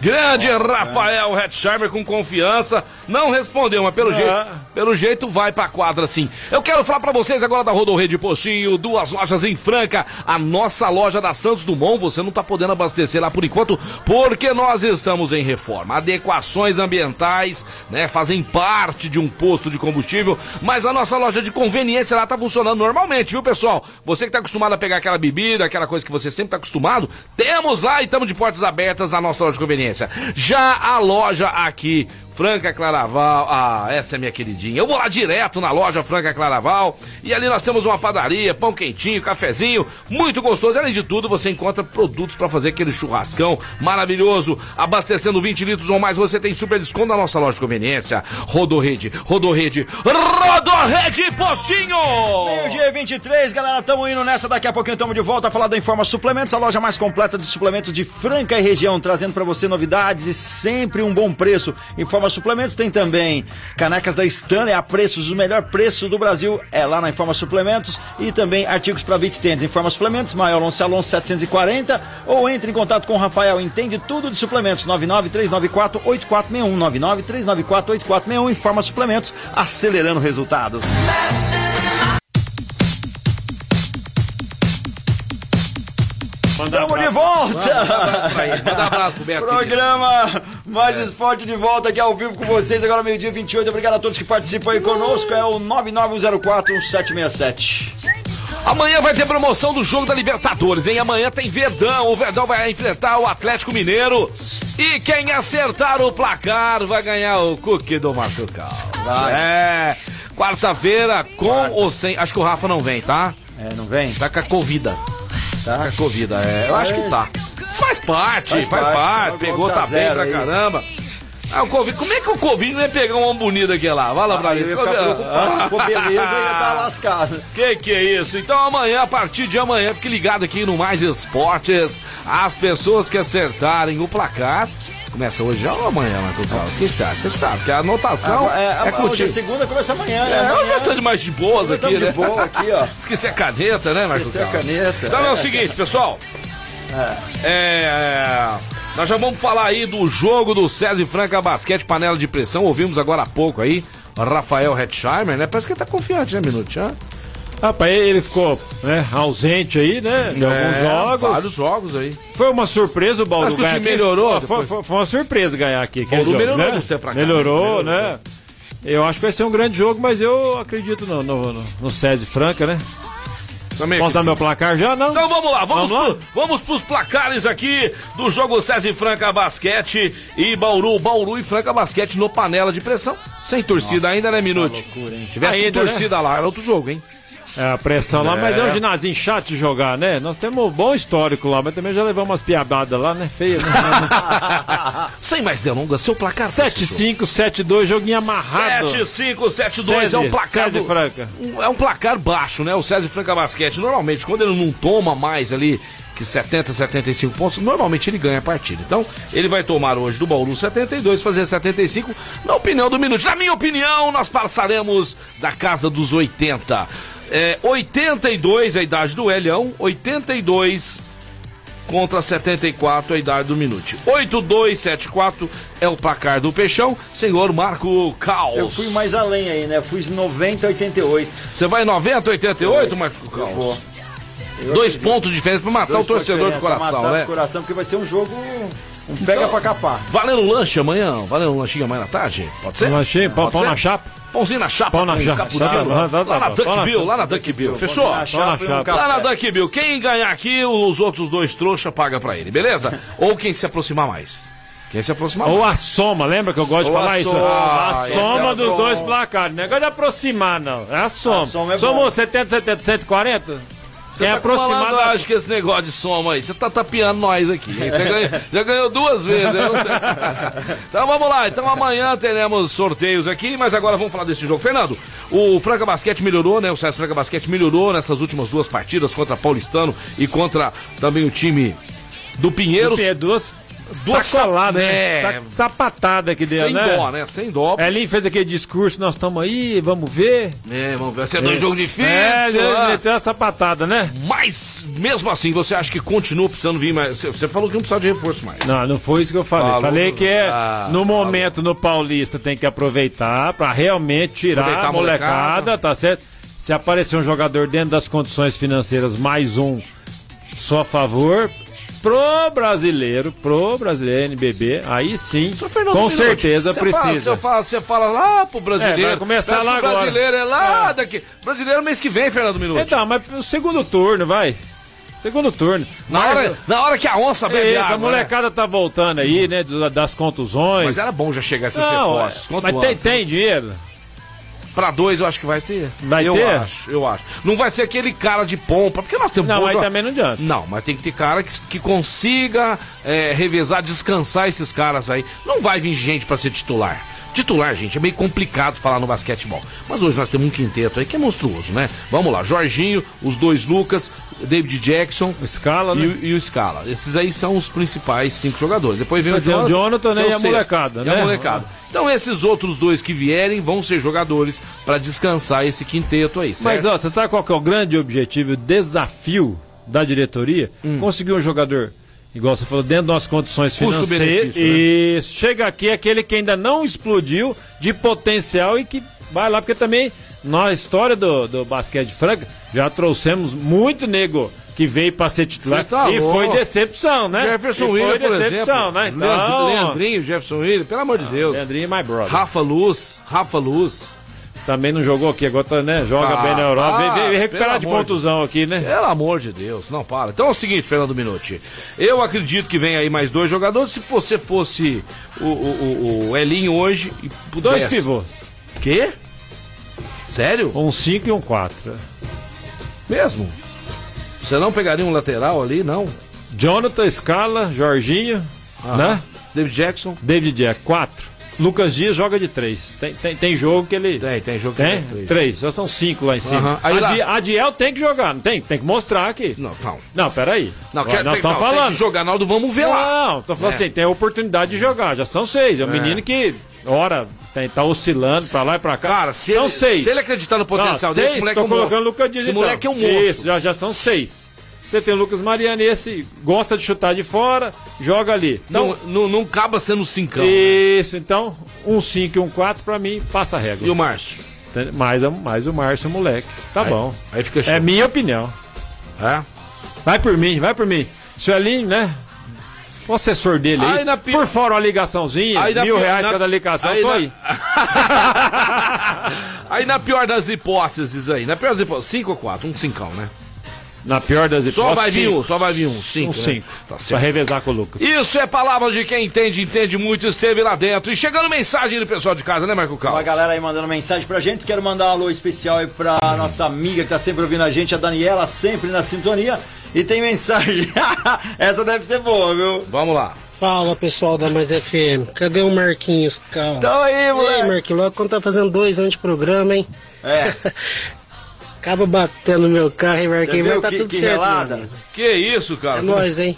Grande Rafael Hetzheimer com confiança. Não respondeu, mas pelo, jeito, pelo jeito vai pra quadra sim. Eu quero falar pra vocês agora da Rodorrede Postinho, duas lojas em Franca. A nossa loja da Santos Dumont, você não tá podendo abastecer lá por enquanto, porque nós estamos em reforma. Adequações ambientais, né, fazem parte de um posto de combustível, mas a nossa loja de conveniência lá tá funcionando normalmente, viu, pessoal? Você que tá acostumado a pegar aquela bebida, aquela coisa que você sempre tá acostumado, temos lá e estamos de portas abertas na nossa loja de conveniência. Já a loja aqui, Franca Claraval, ah, essa é minha queridinha. Eu vou lá direto na loja Franca Claraval e ali nós temos uma padaria, pão quentinho, cafezinho, muito gostoso. Além de tudo, você encontra produtos para fazer aquele churrascão maravilhoso. Abastecendo 20 litros ou mais, você tem super desconto na nossa loja de conveniência. Rodorrede, Rodorrede, Rodorrede Postinho! Meio-dia 23, galera, tamo indo nessa. Daqui a pouquinho tamo de volta a falar da Informa Suplementos, a loja mais completa de suplementos de Franca e região, trazendo pra você novidades e sempre um bom preço. Informa Suplementos tem também canecas da Stanley a preços, o melhor preço do Brasil é lá na Informa Suplementos e também artigos para beach tênis. Informa Suplementos, maior Alonso Alonso 740 ou entre em contato com o Rafael, entende tudo de suplementos, 993948461, 993948461, Informa Suplementos, acelerando resultados. Estamos de volta! Manda um abraço manda um pro Beto. Programa Mais Esporte de volta aqui ao vivo com vocês, agora meio-dia 28. Obrigado a todos que participam aí conosco. É o 991041767. Amanhã vai ter promoção do jogo da Libertadores, hein? Amanhã tem Verdão. O Verdão vai enfrentar o Atlético Mineiro. E quem acertar o placar vai ganhar o cookie do Matucal. É. Quarta-feira, com ou sem. Acho que o Rafa não vem, tá? É, não vem? Tá com a Covida. Tá com a Covida, é. Eu acho que tá. Faz parte, Faz faz, parte. parte. Tá Pegou, tá tá bem pra aí. caramba. Ah, o Covid. Como é que o Covid não ia pegar um homem bonito aqui lá? Vai lá pra mim. Eu preocupado. Pô, beleza, ia estar lascado. Que que é isso? Então amanhã, a partir de amanhã, fique ligado aqui no Mais Esportes. As pessoas que acertarem o placar. Começa hoje já ou amanhã, Marco Carlos? O que você sabe que a anotação Ah, é, é, hoje é contigo. segunda, começa amanhã, né? É, eu Amanhã- já tô de mais de boas aqui, tamo de né? boa aqui, ó. Esqueci a caneta, né, Marco Esqueci a caneta. Então é, o É. seguinte, pessoal. É, nós já vamos falar aí do jogo do César e Franca Basquete Panela de Pressão. Ouvimos agora há pouco aí Rafael Hetzheimer, né? Parece que ele tá confiante, né, Minuto? Hã? Rapaz, ele ficou né, ausente aí, né? De alguns É, jogos. Vários jogos aí. Foi uma surpresa o Acho que o ganhar time melhorou Ah, Foi, foi- uma surpresa ganhar aqui. Bauru jogo, melhorou né? cá. Melhorou, Melhorou, né? Eu acho que vai ser um grande jogo, mas eu acredito no, no, no, no César Franca, né? Também Posso dar meu placar já? Não? Então vamos lá, vamos, Vamos lá? pro- vamos pros placares aqui do jogo César e Franca Basquete e Bauru. Bauru e Franca Basquete no panela de pressão. Sem torcida ainda, né, Minute? Tivesse Ainda, né? torcida lá, era outro jogo, hein? É, a pressão lá, mas é um ginásinho chato de jogar, né? Nós temos um bom histórico lá, mas também já levamos umas piabadas lá, né? Feia, né? Sem mais delongas, seu placar. 7-5, 7-2, joguinho amarrado. 7-5-7-2 é um placar. César do- Franca. um- É um placar baixo, né? O César Franca Basquete, normalmente, quando ele não toma mais ali que 70, 75 pontos, normalmente ele ganha a partida. Então, ele vai tomar hoje do Bauru 72, fazer 75. Na opinião do Minuto. Na minha opinião, nós passaremos da casa dos 80. É, 82 a idade do Elião, 82 contra 74 a idade do Minute. 8274 é o placar do Peixão. Senhor Marco Caos. Eu fui mais além aí, né? Fui 90 88. Você vai 90, 88, Marco Eu vou. Dois pontos de diferença pra matar Dois o torcedor pra coração, matar né? coração, porque vai ser um jogo. Um pega pra capar. Valendo lanche amanhã? Valendo um lanchinho amanhã à tarde? Pode ser? Um lanchinho, pão- Pode pão ser? na chapa? Pãozinho na chapa. Pão na chapa. Tá, tá, tá, tá, lá na tá, pão na Duck Bill, chapa. lá na Duck Bill. Fechou? Na chapa na um. Lá na. Duck Bill. Quem ganhar aqui, os outros dois trouxa paga pra ele, beleza? Ou quem se aproximar mais. Quem se aproximar Ou mais. a soma, lembra que eu gosto de falar a isso? soma. a Ah, soma é, dos é dois placares. Negócio de aproximar, não. É a soma. A soma é Somou bom. 70, 70, 140? Você é tá aproximar falando, acho que esse negócio de soma aí, você tá tapeando nós aqui. Você ganhou, já ganhou duas vezes. então vamos lá, então amanhã teremos sorteios aqui, mas agora vamos falar desse jogo. Fernando, o Franca Basquete melhorou, né? O César Franca Basquete melhorou nessas últimas duas partidas contra Paulistano e contra também o time do Pinheiros. É duas Duas sacoladas, é. né? Sa- Sapatada que deu, Sem né? dó, né? Sem dó. Elinho fez aquele discurso, nós estamos aí, vamos ver. É, vamos ver. Vai ser dois jogos difíceis. É, ah. meteu a sapatada, né? Mas, mesmo assim, você acha que continua precisando vir mais? Você- Você falou que não precisa de reforço mais. Não, não foi isso que eu falei. Falou. falei que é, Ah, no momento no Paulista tem que aproveitar pra realmente tirar Aproveitar a a molecada. molecada, tá certo? Se aparecer um jogador dentro das condições financeiras, mais um, só a favor. Pro brasileiro, pro brasileiro NBB, aí sim, com certeza Fala, precisa. você, fala, você fala lá pro brasileiro. É, vai começar lá agora. brasileiro é lá daqui. Brasileiro mês que vem, Fernando Minuto. Então, mas o segundo turno, vai. Segundo turno. na, hora, na hora que a onça bebe É água. a molecada tá voltando aí, né? Das né? contusões. Mas era bom já chegar esses Não, reforços. é, mas tem, antes, né? tem dinheiro? Pra dois eu acho que vai ter. Vai eu ter? acho, eu acho. Não vai ser aquele cara de pompa, porque nós temos Não, jo- também não adianta. Não, mas tem que ter cara que, que consiga é, revezar, descansar esses caras aí. Não vai vir gente pra ser titular. Titular, gente, é meio complicado falar no basquetebol. Mas hoje nós temos um quinteto aí que é monstruoso, né? Vamos lá, Jorginho, os dois Lucas, David Jackson Scala, e, né? o- e o Scala. Esses aí são os principais cinco jogadores. Depois vem Mas o tem o Jonathan, né, é e a sexto. molecada, E né? a molecada. Então esses outros dois que vierem vão ser jogadores pra descansar esse quinteto aí, certo? Mas ó, você sabe qual que é o grande objetivo, o desafio da diretoria? Hum. Conseguir um jogador, igual você falou, dentro das condições financeiras. Custo-benefício, né? E chega aqui aquele que ainda não explodiu de potencial e que vai lá, porque também na história do, do basquete de Franca já trouxemos muito nego que veio para ser titular tá e louco. foi decepção, né? Jefferson William, por decepção, exemplo. né? Então, Ah, Leand- Leandrinho, Jefferson William, pelo amor de Deus. Leandrinho, my brother. Rafa Luz, Rafa Luz. Também não jogou aqui, agora tá, né? Joga Ah, bem na Europa. ah, veio, veio pelo recuperar de amor de contusão aqui, né? Pelo amor de Deus, não para. Então é o seguinte, Fernando Minuti. Eu acredito que vem aí mais dois jogadores. Se você fosse o, o, o- Elinho hoje pudesse... Dois pivôs. Quê? Sério? Um 5 e um 4. Mesmo? Você não pegaria um lateral ali, não? Jonathan, Scala, Jorginho, Aham. né? David Jackson? David Jack, 4. Lucas Dias joga de 3. Tem, tem, tem jogo que ele. Tem, tem jogo que Tem? três. 3. Já são 5 lá em cima. Aham. Aí lá- Adi- Adiel tem que jogar, não tem? Tem que mostrar aqui. Não, não. Não, peraí. Não, quer, nós estamos não, tem falando. que jogar, Naldo, vamos ver lá. Não, tô falando É. assim, tem a oportunidade de jogar. Já são 6. É um menino que, ora, tem, tá oscilando pra lá e pra cá. Cara, se são ele, 6. se ele acreditar no potencial desse, seis, moleque tô é um colocando o Lucas Dias Esse então. moleque é um monstro. Isso, já, já são seis. Você tem o Lucas Mariani, esse gosta de chutar de fora, joga ali. Então, Não, não, não acaba sendo cincão. isso, então, um 5 e um 4 pra mim passa a régua. E o Márcio? Mais, mais o Márcio, moleque. Tá Aí- bom. aí fica show. É minha opinião. É? Vai por mim, vai por mim. Seu Elinho, né? O assessor dele aí, Aí pi- por fora uma ligaçãozinha, mil reais na- cada ligação, aí tô na- aí. Aí na pior das hipóteses aí, na pior das hipóteses, 5 ou 4, um 5, né? Na pior das hipóteses. Só vai vir cinco. um, só vai vir um, 5. Um 5. Tá pra certo. revezar com o Lucas. Isso é palavra de quem entende, entende muito, esteve lá dentro. E chegando mensagem do pessoal de casa, né, Marco Uma Cal? galera aí mandando mensagem pra gente. Quero mandar um alô especial aí pra nossa amiga que tá sempre ouvindo a gente, a Daniela, sempre na sintonia. E tem mensagem. Essa deve ser boa, viu? Vamos lá. Fala pessoal da Mais FM, cadê o Marquinhos, cara? Então aí, moleque. Ei, Marquinhos, logo quando tá fazendo dois anos de programa, hein? É. Acaba batendo no meu carro, hein, Marquinhos? Já viu Mas tá que- tudo que certo, relada? Que isso, cara? É nóis, hein?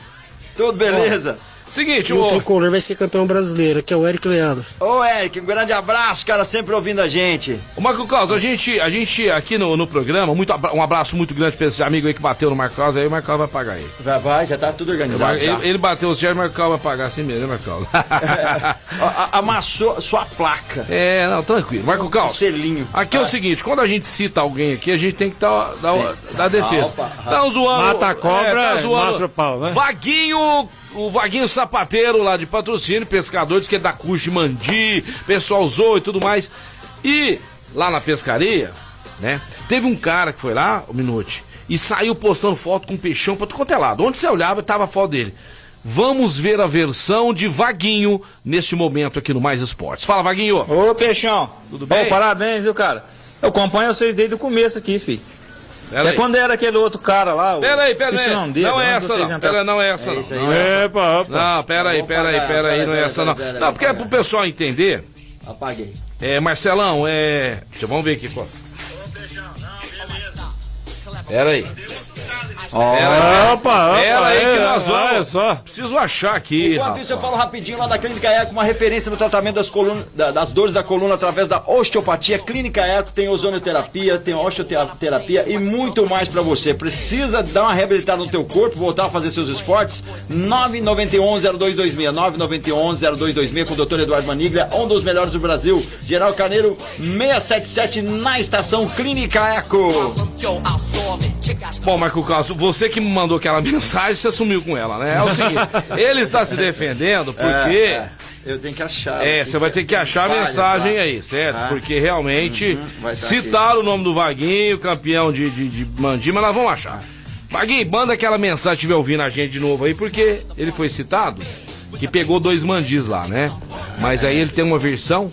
Tudo beleza? Seguinte, E o ô, tricolor vai ser campeão brasileiro, que é o Eric Leandro. Ô, Eric, um grande abraço, cara, sempre ouvindo a gente. Ô, Marco Carlos, a gente, a gente aqui no, no programa, muito abra- um abraço muito grande pra esse amigo aí que bateu no Marco Carlos, aí o Marco Carlos vai pagar ele. Vai, vai, já tá tudo organizado. Ele, ele bateu o Sérgio, o Marco Carlos vai pagar assim mesmo, né, Marco Carlos? Ó, a- Amassou sua placa. É, não, tranquilo. Marco Carlos, selinho. aqui é o seguinte, quando a gente cita alguém aqui, a gente tem que dar, dar, dar defesa. Opa. Tá zoando. Mata a cobra, tá zoando. mostra o pau, né? Vaguinho, o Vaguinho Sapateiro lá de patrocínio, pescador, diz que é da Cuxa de Mandi, pessoal zoou e tudo mais. E lá na pescaria, né, teve um cara que foi lá, o Minute, e saiu postando foto com peixão pra tudo quanto é lado. Onde você olhava, tava a foto dele. Vamos ver a versão de Vaguinho neste momento aqui no Mais Esportes. Fala, Vaguinho. Ô, Peixão. Tudo bem? Ô, parabéns, viu, cara? Eu acompanho vocês desde o começo aqui, fi. Pera Até aí. quando era aquele outro cara lá. Pera aí, pera aí. o nome dele, Não é essa não. Pera, não é essa não. aí, Não é opa. Não, pera aí, pera aí, pera aí, não é essa não. Não, porque é pro pessoal entender. Apaguei. É, Marcelão, é. Deixa, vamos ver aqui. Pô. Pera aí. Aí. Opa, opa, Pera aí que é, nós vamos. olha só. Preciso achar aqui. Enquanto isso, eu falo rapidinho lá da Clínica Eco, uma referência no tratamento das, colunas, da- das dores da coluna através da osteopatia. Clínica Eco tem ozonoterapia, tem osteoterapia e muito mais pra você. Precisa dar uma reabilitada no teu corpo, voltar a fazer seus esportes? 991-0226, 991-0226 com o Dr. Eduardo Maniglia, um dos melhores do Brasil. Geral Carneiro 677 na estação Clínica Eco. Bom, Marco Carlos, você que me mandou aquela mensagem, você sumiu com ela, né? É o seguinte, ele está se defendendo porque. É, é, eu tenho que achar. É, você vai ter que achar a mensagem aí, certo? Ah. Porque realmente Uhum, estar citaram o nome do Vaguinho, campeão de, de, de Mandi, mas nós vamos achar. Vaguinho, manda aquela mensagem, estiver ouvindo a gente de novo aí, porque ele foi citado que pegou dois mandis lá, né? Mas aí ele tem uma versão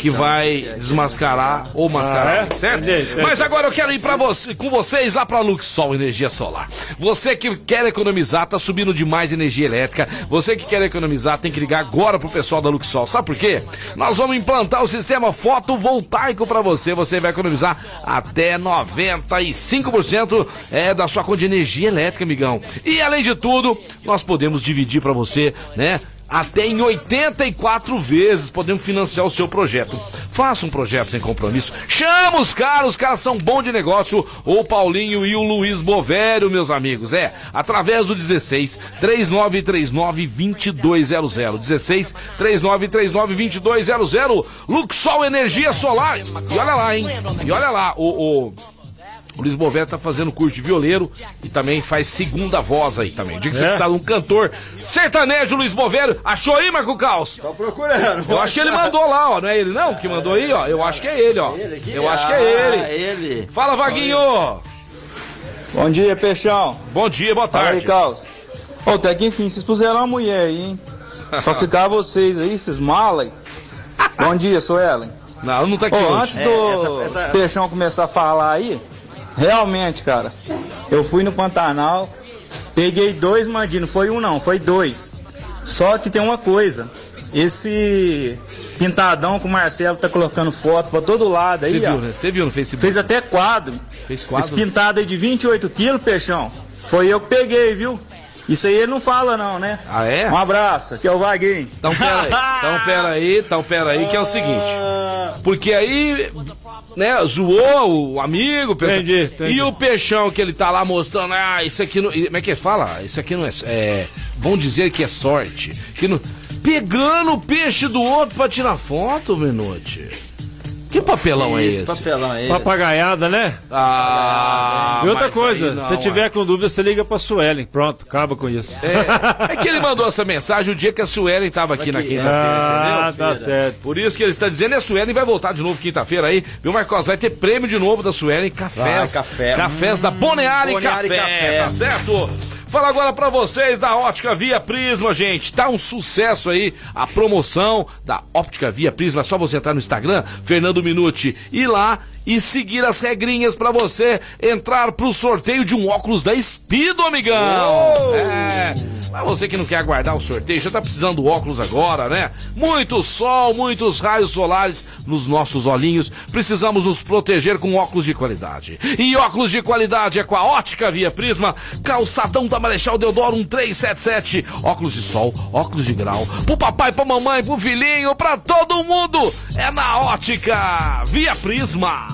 que vai é- desmascarar ou mascarar, Ah, é? certo? Entendi. Mas agora eu quero ir para você, com vocês lá para Luxol Energia Solar. Você que quer economizar, tá subindo demais energia elétrica. Você que quer economizar, tem que ligar agora pro pessoal da Luxol. Sabe por quê? Nós vamos implantar o sistema fotovoltaico para você. Você vai economizar até 95% é da sua conta de energia elétrica, amigão. E além de tudo, nós podemos dividir para você, né? Até em 84 vezes podemos financiar o seu projeto. Faça um projeto sem compromisso. Chama os caras, os caras são bons de negócio. O Paulinho e o Luiz Bovério, meus amigos. É, através do 16 3939 2200. 16 3939 2200. Luxol Energia Solar. E olha lá, hein? E olha lá, o. o... O Luiz Bovério tá fazendo curso de violeiro e também faz segunda voz aí também. Diga que você É? precisa de um cantor sertanejo, Luiz Bovério. Achou aí, Marco Caos? Tô procurando. Eu acho que ele mandou lá, ó. Não é ele não que mandou aí, ó? Eu acho que é ele, ó. Eu acho que é Ah, ele. ele. Fala, Vaguinho. Bom dia, Peixão. Bom dia, boa Fala aí, tarde. Carlos. Ô, até que enfim, vocês puseram uma mulher aí, hein? Só ficar vocês aí, esses malas. Bom dia, sou Ellen. Não, não tá aqui hoje. antes É, do essa- essa- Peixão começar a falar aí, realmente, cara, eu fui no Pantanal, peguei dois mandinhos, não foi um não, foi dois. Só que tem uma coisa, esse pintadão que o Marcelo tá colocando foto pra todo lado aí, Você ó, viu, né? Você viu no Facebook? fez até quadro. Fez quadro? Esse pintado aí de 28 quilos, Peixão, foi eu que peguei, viu? Isso aí ele não fala não, né? Ah, é? Um abraço, aqui é o Vaguinho. Então pera aí, então pera aí, então pera aí, que é o seguinte. Porque aí, né, zoou o amigo. Entendi, entendi. e o peixão que ele tá lá mostrando, ah, isso aqui não. Como é que fala? Isso aqui não é. é vão dizer que é sorte. Que não, pegando o peixe do outro pra tirar foto, Menote. Que papelão é esse? papelão é esse? Papagaiada, né? Ah, e outra coisa, se tiver ué. com dúvida, você liga pra Suelen. Pronto, acaba com isso. É, é que ele mandou essa mensagem o dia que a Suelen tava aqui na quinta-feira, Ah, entendeu? tá certo. Por isso que ele está dizendo, e a Suelen vai voltar de novo quinta-feira aí, viu, Marcos? Vai ter prêmio de novo da Suelen, cafés. Vai, café. Cafés da Boneari, Boneari Café, Café. tá certo? Fala agora pra vocês da Ótica Via Prisma, gente. Tá um sucesso aí a promoção da Óptica Via Prisma. É só você entrar no Instagram, Fernando Minuti, ir lá e seguir as regrinhas pra você entrar pro sorteio de um óculos da Speedo, amigão. É. Pra você que não quer aguardar o sorteio, já tá precisando do óculos agora, né? Muito sol, muitos raios solares nos nossos olhinhos. Precisamos nos proteger com óculos de qualidade. E óculos de qualidade é com a Ótica Via Prisma, calçadão da Marechal Deodoro 1377. Óculos de sol, óculos de grau, pro papai, pra mamãe, pro filhinho, pra todo mundo. É na Ótica Via Prisma.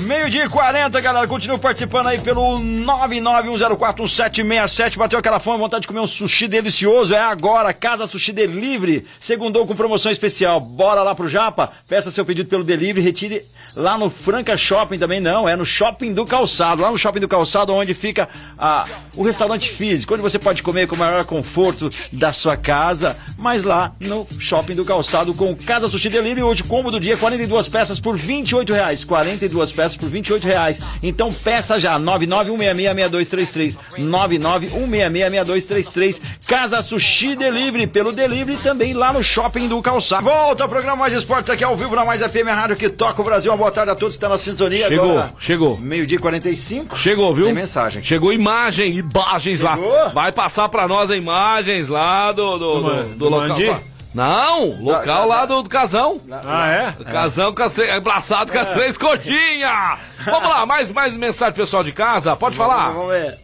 Meio-dia e 40, galera. Continua participando aí pelo 991041767. Bateu aquela fome, vontade de comer um sushi delicioso. É agora, Casa Sushi Delivery. Segundou com promoção especial. Bora lá pro Japa. Peça seu pedido pelo delivery. Retire lá no Franca Shopping também. Não, é no Shopping do Calçado. Lá no Shopping do Calçado, onde fica a, o restaurante físico. Onde você pode comer com o maior conforto da sua casa. Mas lá no Shopping do Calçado com Casa Sushi Delivery. Hoje, combo do dia: 42 peças por 28 reais. 42 peças por 28 reais. Então peça já, 991666233. 991666233. Casa Sushi Delivery, pelo delivery também lá no Shopping do Calçado. Volta ao programa Mais Esportes aqui ao vivo na Mais FM, rádio que toca o Brasil. Uma boa tarde a todos que estão na sintonia Chegou, agora. chegou. Meio-dia e 45. Chegou, viu? Tem mensagem. Chegou imagem, imagens lá. Chegou? Vai passar pra nós as imagens lá do, do, do, do do local. Não, local lá do, do casão. Ah, é? Casão com as três, abraçado com as três coxinhas. Vamos lá, mais, mais mensagem pessoal de casa. Pode falar. Vamos ver.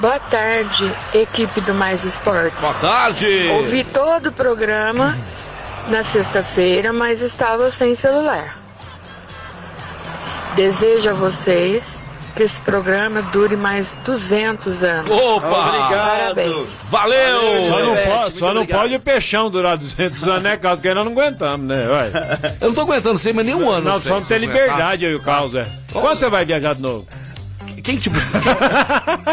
Boa tarde, equipe do Mais Esportes. Boa tarde. Ouvi todo o programa na sexta-feira, mas estava sem celular. Desejo a vocês que esse programa dure mais 200 anos. Opa! Parabéns. Valeu! Só não, Elizabeth, pode, só não obrigado. pode o peixão durar 200 anos, né, Carlos? Porque nós não aguentamos, né? Ué. Eu não tô aguentando sem mais nenhum ano. Não, sei, só não se tem eu aguentar. liberdade aí o Carlos, é. Quando você vai viajar de novo? Quem que te buscou?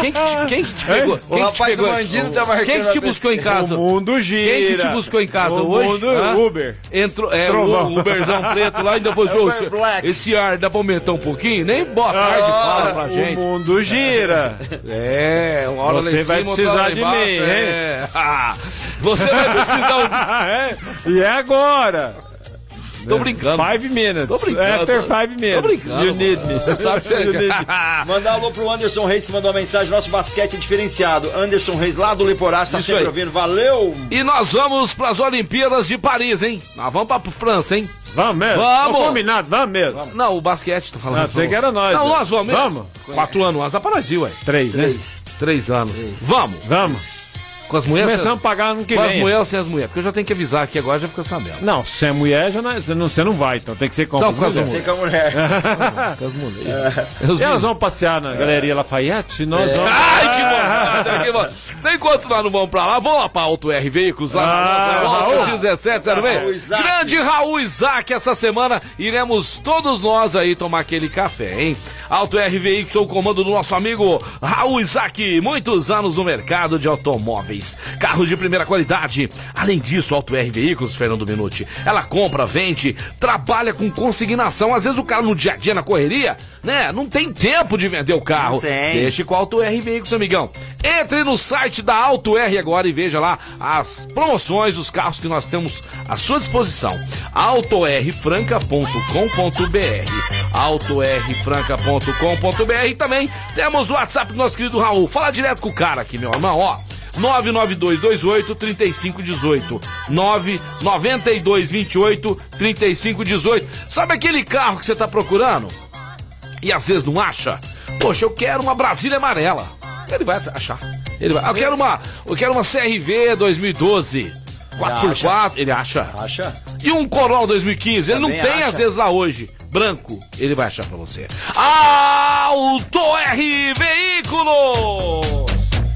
Quem, quem que te, quem que te pegou? O Quem que te rapaz pegou? do bandido tá marcando Quem que te buscou em casa? O mundo gira. Quem que te buscou em casa o hoje? Mundo, Hã? Uber. Entrou, é, Trovão. o Uberzão preto lá, ainda foi Uber esse, Black. esse ar dá pra aumentar um pouquinho? Nem boa tarde fala pra Ah, O gente. mundo gira. É, uma hora Você vai cima, precisar de embaixo, mim, hein? é. Ah, Você vai precisar. é. E é agora. Tô brincando. Five minutes. Tô brincando, After tô- five minutes. tô brincando, You need me. Você sabe que você- You need me. Mandar alô pro Anderson Reis que mandou uma mensagem. Nosso basquete é diferenciado. Anderson Reis lá do Leporá está Isso sempre aí. ouvindo. Valeu! E nós vamos pras Olimpíadas de Paris, hein? Nós vamos pra França, hein? Vamos mesmo? Vamos. Tô combinado, vamos mesmo. Não, o basquete, tô falando. Ah, pensei que era nós, Não, né? nós vamos mesmo. Vamos. Quatro anos, nós dá pra nós ir, ué. Três, né? Três anos. Vamos. Vamos. Com as mulheres? Começamos a pagar ano que Com as vem. mulheres ou sem as mulheres? Porque eu já tenho que avisar aqui agora, já fica sabendo. Não, se é mulher, já não, é- você, não, você não vai, então tem que ser com Então, as com as mulheres. Com a mulher. Com as mulheres. E elas vão passear na Galeria Lafayette? Nós vamos. Ai, que que vontade. Enquanto nós não vamos pra lá, vamos lá pra Auto R Veículos, lá na Ah, nossa Raul. nossa 1706. Raul. Grande Raul Isaac, essa semana iremos todos nós aí tomar aquele café, hein? Auto R Veículos, o comando do nosso amigo Raul Isaac, muitos anos no mercado de automóveis. Carros de primeira qualidade. Além disso, Auto R Veículos, Fernando Minuti, ela compra, vende, trabalha com consignação. Às vezes o cara no dia a dia, na correria, né? Não tem tempo de vender o carro. Não tem. Deixe com a Auto R Veículos, amigão. Entre no site da Auto R agora e veja lá as promoções dos carros que nós temos à sua disposição. autorfranca.com.br autorfranca.com.br e também temos o WhatsApp do nosso querido Raul. Fala direto com o cara aqui, meu irmão, ó. 99228 3518 99228 3518 Sabe aquele carro que você tá procurando? E às vezes não acha, poxa, eu quero uma Brasília amarela. Ele vai achar. Ele vai. Eu quero uma, eu quero uma CRV 2012. 4x4, ele acha. Acha? E um Corolla 2015, ele não tem acha. às vezes lá hoje. Branco, ele vai achar pra você. Auto R Veículos!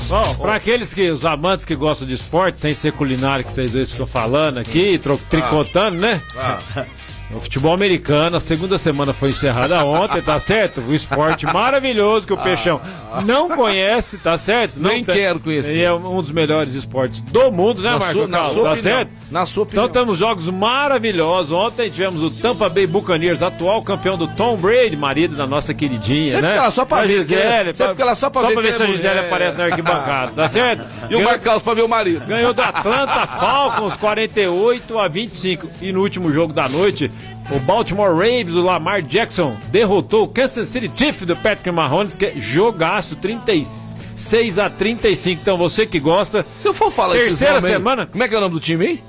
Bom, pra aqueles que, os amantes que gostam de esporte, sem ser culinário, que vocês dois ficam falando aqui, tro- tricotando, né? O futebol americano, a segunda semana foi encerrada ontem, tá certo? O esporte maravilhoso que o Peixão não conhece, tá certo? Não Nem quero conhecer. E é um dos melhores esportes do mundo, né, Na Marco? sua- na Carlos? sua tá opinião. certo? Na sua opinião. Então temos jogos maravilhosos. Ontem tivemos o Tampa Bay Buccaneers, atual campeão do Tom Brady, marido da nossa queridinha, Você né? fica lá só pra Da ver, Gisele, você fica lá só pra ver ver quem se a é Gisele mulher. aparece na arquibancada, tá certo? E o Marcos pra ver o marido. Ganhou do Atlanta Falcons 48 a 25. E no último jogo da noite, o Baltimore Ravens, o Lamar Jackson, derrotou o Kansas City Chiefs do Patrick Mahomes, que é jogaço 36 a 35. Então você que gosta. Se eu for falar Terceira aí, semana. Como é que é o nome do time, hein?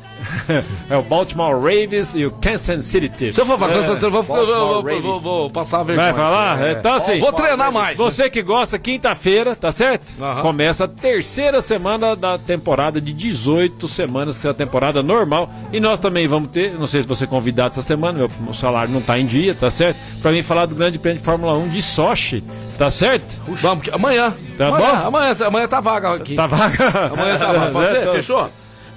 É o Baltimore Ravens e o Kansas City Chiefs. Se eu for falar, É. eu vou, vou, vou, vou, passar a vergonha. Vai falar? Então assim. Vou treinar mais. Você que gosta, quinta-feira, tá certo? Começa a terceira semana da temporada de 18 semanas, que é a temporada normal. E nós também vamos ter, não sei se você é convidado essa semana, meu, meu salário não tá em dia, tá certo? Pra mim falar do Grande Prêmio de Fórmula 1 de Sochi, tá certo? Vamos, amanhã. Tá amanhã, bom? Amanhã, amanhã tá vaga aqui. Tá vaga? Amanhã tá vaga. Pode ser? Então- Fechou?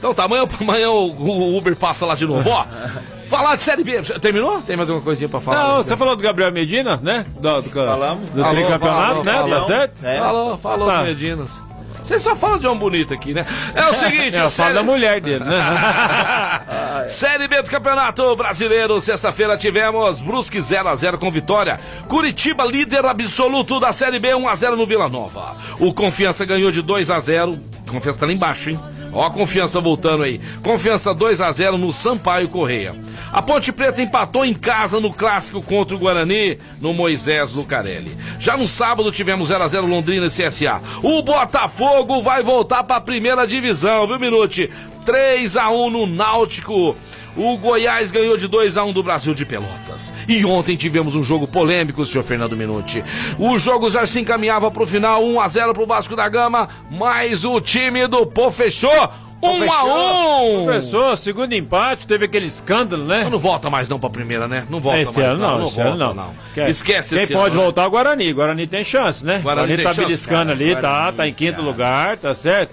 Então tá, amanhã, amanhã o, o Uber passa lá de novo. Ó, falar de Série B. Terminou? Tem mais alguma coisinha pra falar? Não, você falou do Gabriel Medina, né? Do, do, Falamos. do Falou, tricampeonato, falou, né? falou. Tá certo? É. Falou, falou Tá. do Medinas. Você só fala de homem bonito aqui, né? É o seguinte, É, série- da mulher dele, né? Série B do Campeonato Brasileiro, sexta-feira tivemos Brusque 0x0 com vitória. Curitiba, líder absoluto da Série B, 1x0 no Vila Nova. O Confiança ganhou de 2x0. Confiança tá lá embaixo, hein? Ó a confiança voltando aí. Confiança 2x0 no Sampaio Correia. A Ponte Preta empatou em casa no clássico contra o Guarani, no Moisés Lucarelli. Já no sábado tivemos 0x0 Londrina e CSA. O Botafogo vai voltar pra primeira divisão, viu, Minute? 3x1 no Náutico. O Goiás ganhou de 2 a 1 do Brasil de Pelotas. E ontem tivemos um jogo polêmico, senhor Fernando Minuti. O jogo já se encaminhava pro final, 1 a 0 pro Vasco da Gama, mas o time do Pô fechou 1 a 1. Começou, segundo empate, teve aquele escândalo, né? Não volta mais não pra primeira, né? Não volta esse mais ano não, esse ano volta, não. Quer- Esquece Quem esse pode ano. voltar é o Guarani. Guarani tem chance, né? Guarani Guarani tem tá chance, beliscando cara. ali, tá, Guarani, tá em quinto lugar, tá certo?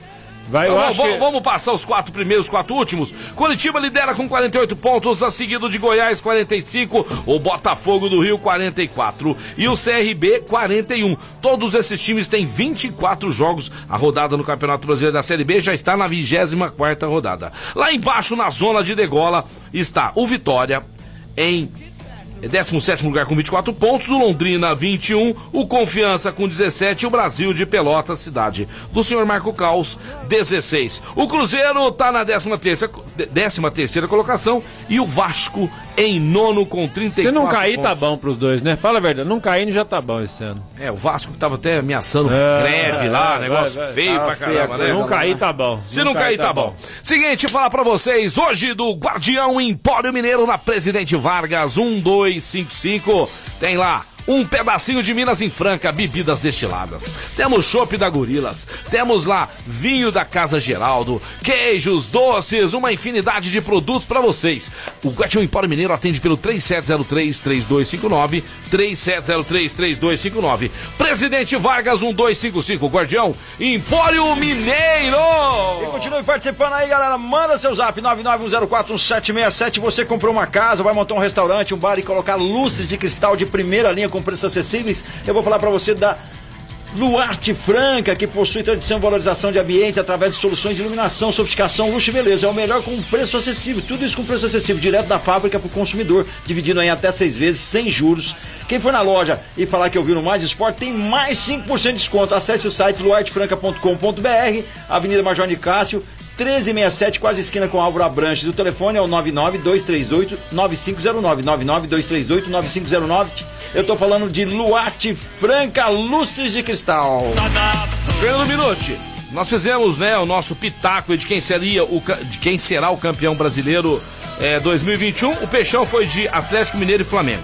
Vai, eu Vamos, vamos- que... vamos passar os quatro primeiros, quatro últimos. Curitiba lidera com 48 pontos, a seguido de Goiás 45, o Botafogo do Rio 44 e o CRB 41. Todos esses times têm 24 jogos. A rodada no Campeonato Brasileiro da Série B já está na 24ª rodada. Lá embaixo, na zona de degola, está o Vitória em 17 lugar com 24 pontos, o Londrina 21, o Confiança com 17 e o Brasil de Pelotas, cidade do senhor Marco Caos, 16. O Cruzeiro tá na 13 terceira, 13 terceira colocação e o Vasco em nono com 34 Se não cair, tá pontos. bom pros dois, né? Fala a verdade, não caindo já tá bom esse ano. É, o Vasco que tava até ameaçando É, greve lá, vai, negócio vai, vai. feio Tá pra caramba, né? coisa Não cair, tá bom. Se não, cair, tá, bom. Seguinte, falar pra vocês, hoje do Guardião Empório Mineiro na Presidente Vargas 1255, tem lá um pedacinho de Minas em Franca, bebidas destiladas. Temos chopp da Gorilas, temos lá vinho da Casa Geraldo, queijos, doces, uma infinidade de produtos pra vocês. O Guardião Empório Mineiro atende pelo 3703-3259, 3703-3259. Presidente Vargas 1255, Guardião Empório Mineiro! E continue participando aí, galera. Manda seu zap 991041767. Você comprou uma casa, vai montar um restaurante, um bar e colocar lustres de cristal de primeira linha com preços acessíveis. Eu vou falar pra você da Luarte Franca, que possui tradição e valorização de ambiente através de soluções de iluminação, sofisticação, luxo e beleza. É o melhor com preço acessível. Tudo isso com preço acessível, direto da fábrica para o consumidor, dividido em até seis vezes, sem juros. Quem for na loja e falar que ouviu no Mais Esporte tem mais 5% de desconto. Acesse o site luartefranca.com.br, Avenida Major Nicásio, 1367, quase esquina com Álvaro Abranches. O telefone é o 99238-9509. 99238-9509. Eu tô falando de Luarte Franca Lustres de Cristal. Fernando Minuti, nós fizemos né, o nosso pitaco de quem, seria o, de quem será o campeão brasileiro é, 2021. O Peixão foi de Atlético Mineiro e Flamengo.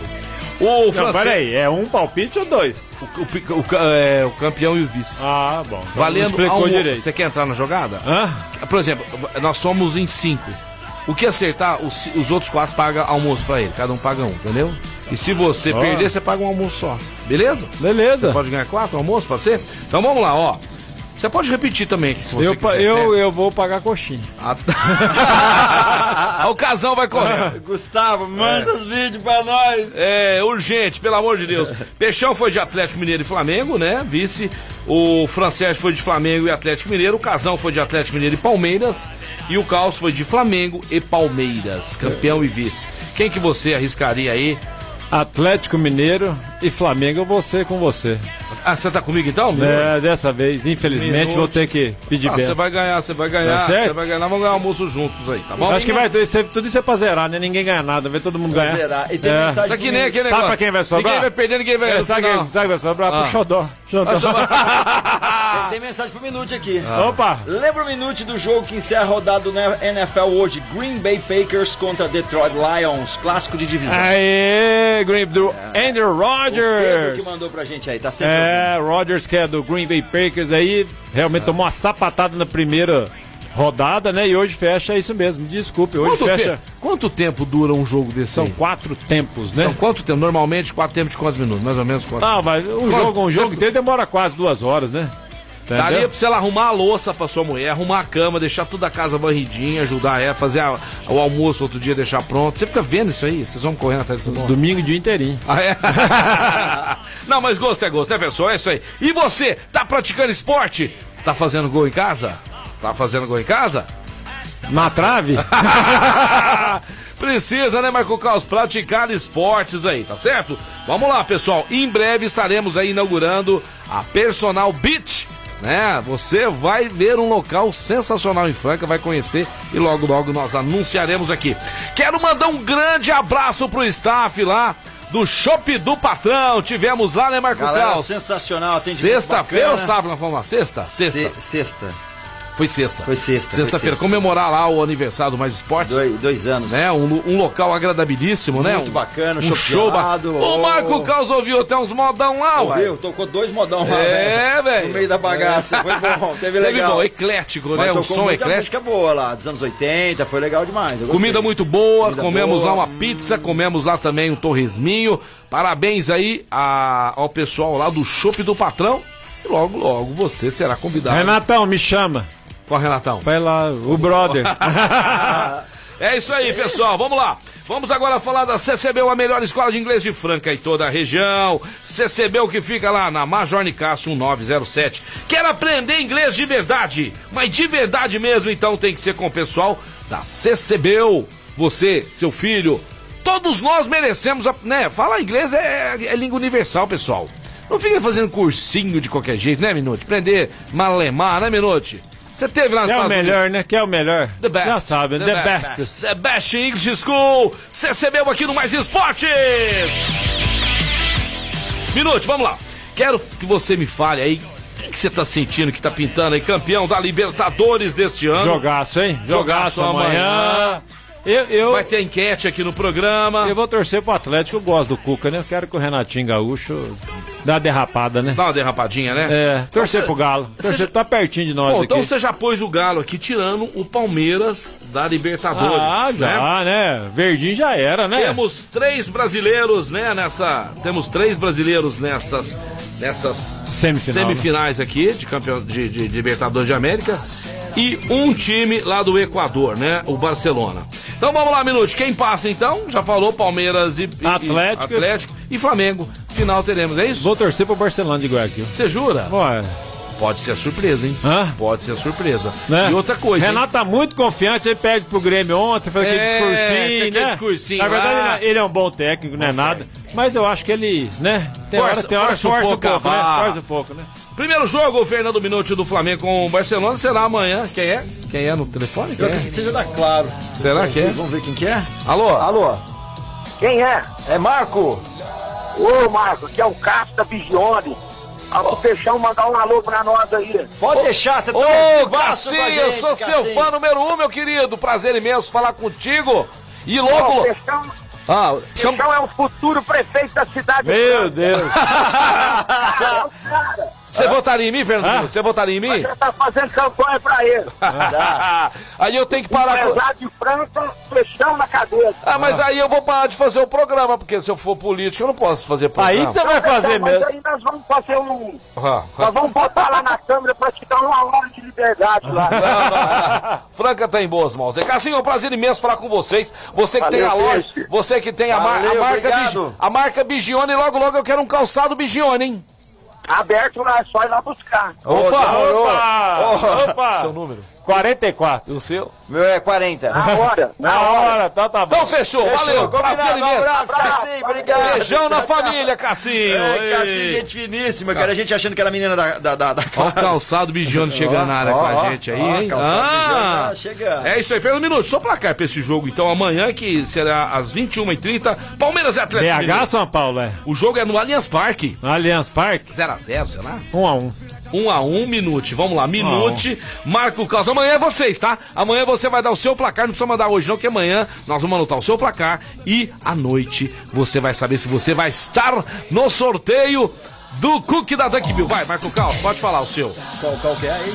O Não, francês. peraí, é um palpite ou dois? O, o o é, o campeão e o vice. Ah, bom. Então Valendo não explicou almo- direito. Você quer entrar na jogada? Hã? Por exemplo, nós somos em cinco. O que acertar, os, os outros quatro pagam almoço pra ele. Cada um paga um, entendeu? E se você Ó. perder, você paga um almoço só. Beleza? Beleza. Você pode ganhar quatro almoços, pode ser? Então vamos lá, ó. Você pode repetir também, se você Eu, quiser. eu, né? eu vou pagar coxinha. Ah, o casal vai correr. Gustavo, manda os vídeos pra nós. É, urgente, pelo amor de Deus. Peixão foi de Atlético Mineiro e Flamengo, né? Vice. O Francés foi de Flamengo e Atlético Mineiro. O Casão foi de Atlético Mineiro e Palmeiras. E o Caos foi de Flamengo e Palmeiras. Campeão e vice. Quem que você arriscaria aí? Atlético Mineiro e Flamengo, eu vou ser com você. Ah, você tá comigo então? É, dessa vez, infelizmente, Minuto. vou ter que pedir Ah. Você vai ganhar, você vai ganhar. Tá certo? Você vai ganhar. Nós vamos ganhar almoço juntos aí, tá bom? Acho que vai ter isso- tudo isso é pra zerar, né? Ninguém ganha nada, vai todo mundo ganhar. zerar. E tem É. mensagem Tá que nem aquele Sabe pra quem vai sobrar? Ninguém vai perder, ninguém vai É, no sabe, final. quem, sabe quem vai sobrar? Ah. Pro Xodó. Xodó. Tem, tem mensagem pro Minute aqui. Ah. Opa! Lembra o Minute do jogo que encerra a rodada do NFL hoje? Green Bay Packers contra Detroit Lions, clássico de divisão. Aê, Green do Andrew O Pedro Rogers. que mandou pra gente aí, tá sempre É, Rogers que é do Green Bay Packers aí, realmente tomou uma sapatada na primeira rodada, né? E hoje fecha isso mesmo. Desculpe, hoje Quanto, fecha. te- quanto tempo dura um jogo desse? São aí? quatro tempos, né? Então, quanto tempo? Normalmente, quatro tempos de quantos minutos? Mais ou menos quanto? Ah, mas um Quanto? jogo, um Você- jogo inteiro demora quase duas horas, né? Daria Entendeu? pra você lá arrumar a louça pra sua mulher, arrumar a cama, deixar toda a casa varridinha, ajudar ela, fazer a- o almoço outro dia, deixar pronto. Você fica vendo isso aí? Vocês vão correndo atrás negócio? Domingo dia inteirinho. Ah, é? Não, mas gosto é gosto, né, pessoal? É isso aí. E você, tá praticando esporte? Tá fazendo gol em casa? Tá fazendo gol em casa? Na trave? Precisa, né, Marco Caos? Praticar esportes aí, tá certo? Vamos lá, pessoal. Em breve estaremos aí inaugurando a Personal Beach. Né? Você vai ver um local sensacional em Franca, vai conhecer e logo logo nós anunciaremos aqui. Quero mandar um grande abraço pro staff lá do Shop do Patrão. Tivemos lá, né, Marco Galera, sensacional. Sexta-feira ou sábado fomos lá? Sexta? Sexta. Se- sexta. Foi sexta. Foi sexta. Sexta-feira, sexta. comemorar lá o aniversário do Mais Esportes. Dois, dois anos. Né? Um, um local agradabilíssimo, né? Muito Um- bacana, um show ba- O. Marco Caos ouviu até uns modão lá, ué. Ouviu? Tocou dois modão lá. É, velho. No meio da bagaça. Foi bom, teve Teve legal. bom, eclético, Mas né? Um som muita eclético. música boa lá, dos anos 80, foi legal demais. Comida muito boa, Comida comemos boa. lá uma pizza, comemos lá também um torresminho. Parabéns aí a- ao pessoal lá do Chopp do Patrão. E logo, logo você será convidado. Renatão, me chama. Qual Renatão? Vai lá, o brother. É isso aí, pessoal. Vamos lá. Vamos agora falar da CCBU, a melhor escola de inglês de Franca e toda a região. CCBU que fica lá na Major Nicasso 1907. Quer aprender inglês de verdade? Mas de verdade mesmo, então tem que ser com o pessoal da CCBU. Você, seu filho, todos nós merecemos, a- né? Falar inglês é, é língua universal, pessoal. Não fica fazendo cursinho de qualquer jeito, né, Minuti? Aprender malemar, né, Minuti? Você teve lá nos Que é o Estados Unidos? melhor, né? Que é o melhor. The best. Já sabe, né? The, best. The Best English School. CCBU aqui no Mais Esportes. Minute, vamos lá. Quero que você me fale aí o que que você tá sentindo que tá pintando aí, campeão da Libertadores deste ano. Jogaço, hein? Jogaço Jogaço amanhã. Eu, eu, Vai ter enquete aqui no programa. eu vou torcer pro Atlético, eu gosto do Cuca, né? Eu quero que o Renatinho Gaúcho dê uma derrapada, né? Dá uma derrapadinha, né? É, torcer Você- pro Galo. Torcer já- tá pertinho de nós Bom, aqui. então você já pôs o Galo aqui, tirando o Palmeiras da Libertadores. Ah, né? já, né? Verdinho já era, né? Temos três brasileiros, né, nessa. Temos três brasileiros nessas. Nessas Semifinal, né? semifinais aqui de campeão de- de Libertadores de América. E um time lá do Equador, né? O Barcelona. Então vamos lá, Minute. Quem passa então? Já falou Palmeiras e, Atlético. e Atlético e Flamengo. Final teremos, é isso? Vou torcer pro Barcelona de Guayaquil. Você jura? Ué, Pode ser surpresa, hein? Hã? Pode ser surpresa. né? E outra coisa. hein? Renato tá muito confiante, ele perde pro Grêmio ontem, fez aquele É, discursinho, aquele né? discursinho Na verdade, ele é- ele é um bom técnico, não é nada. Mas eu acho que ele, né? Tem hora, Força- tem hora força um força um pouco a pouco, né? Força um pouco, né? Primeiro jogo, o Fernando Minuti do Flamengo com o Barcelona será amanhã. Quem é? Quem é no telefone? Quem Eu é? que seja da Claro. Será que é? Vamos ver quem que é? Alô? Alô? Quem é? É Marco? Ô, Marcos, que é o da Vigione. Ah, o Peixão mandar um alô pra nós aí. Pode deixar, você tá Ô, vivaço com a Cassinho, eu sou seu fã número um, meu querido. Prazer imenso falar contigo. E logo. o Peixão, Ah, são... Peixão é o futuro prefeito da cidade. Meu Deus. Deus. Você votaria em mim, Fernando? Ah? Você votaria em mim? Você tá fazendo campanha pra ele. Aí eu tenho que parar com. Empresário de Franca flechão na cabeça. Ah, mas aí eu vou parar de fazer o programa, porque se eu for político eu não posso fazer programa. Aí que você vai fazer mas mesmo. aí nós vamos fazer um. Ah, Nós vamos botar lá na câmera pra te dar uma hora de liberdade lá. Não, não, não. Franca tá em boas mãos. É Cassinho, é um prazer imenso falar com vocês. Você que Valeu, tem a loja, você que tem a, mar- a marca obrigado. Bigi- a marca Bigione, logo logo eu quero um calçado Bigione, hein? Aberto lá, é só ir lá buscar. Opa, demorou. Opa! Opa! Seu número. 44. O seu? Meu é 40. Na hora. Na hora, tá, tá bom. Então fechou, valeu. Prazer Combinado, um abraço, Cassim, obrigado. Beijão na família, Cassinho. É, Cassim, Ei. gente finíssima, cara. A gente achando que era a menina da, da, da, da Ó o calçado Bigione chegando na área Ó, com ó, a gente aí, ó, hein? Ah, tá chegando. é isso aí, Fernando Minuto. Só placar pra esse jogo, então, amanhã, que será às 21h30. Palmeiras e Atlético BH. São Paulo, é. O jogo é no Allianz Parque. No Allianz Parque, 0x0, sei lá. 1 a 1 Um a um, Minute. Vamos lá, Minute. Marca o caos. Amanhã é vocês, tá? Amanhã você vai dar o seu placar. Não precisa mandar hoje, não, que amanhã nós vamos anotar o seu placar. E à noite você vai saber se você vai estar no sorteio do Cook da Duck Bill. Vai, Marco Caos, pode falar o seu. Qual, qual que é aí?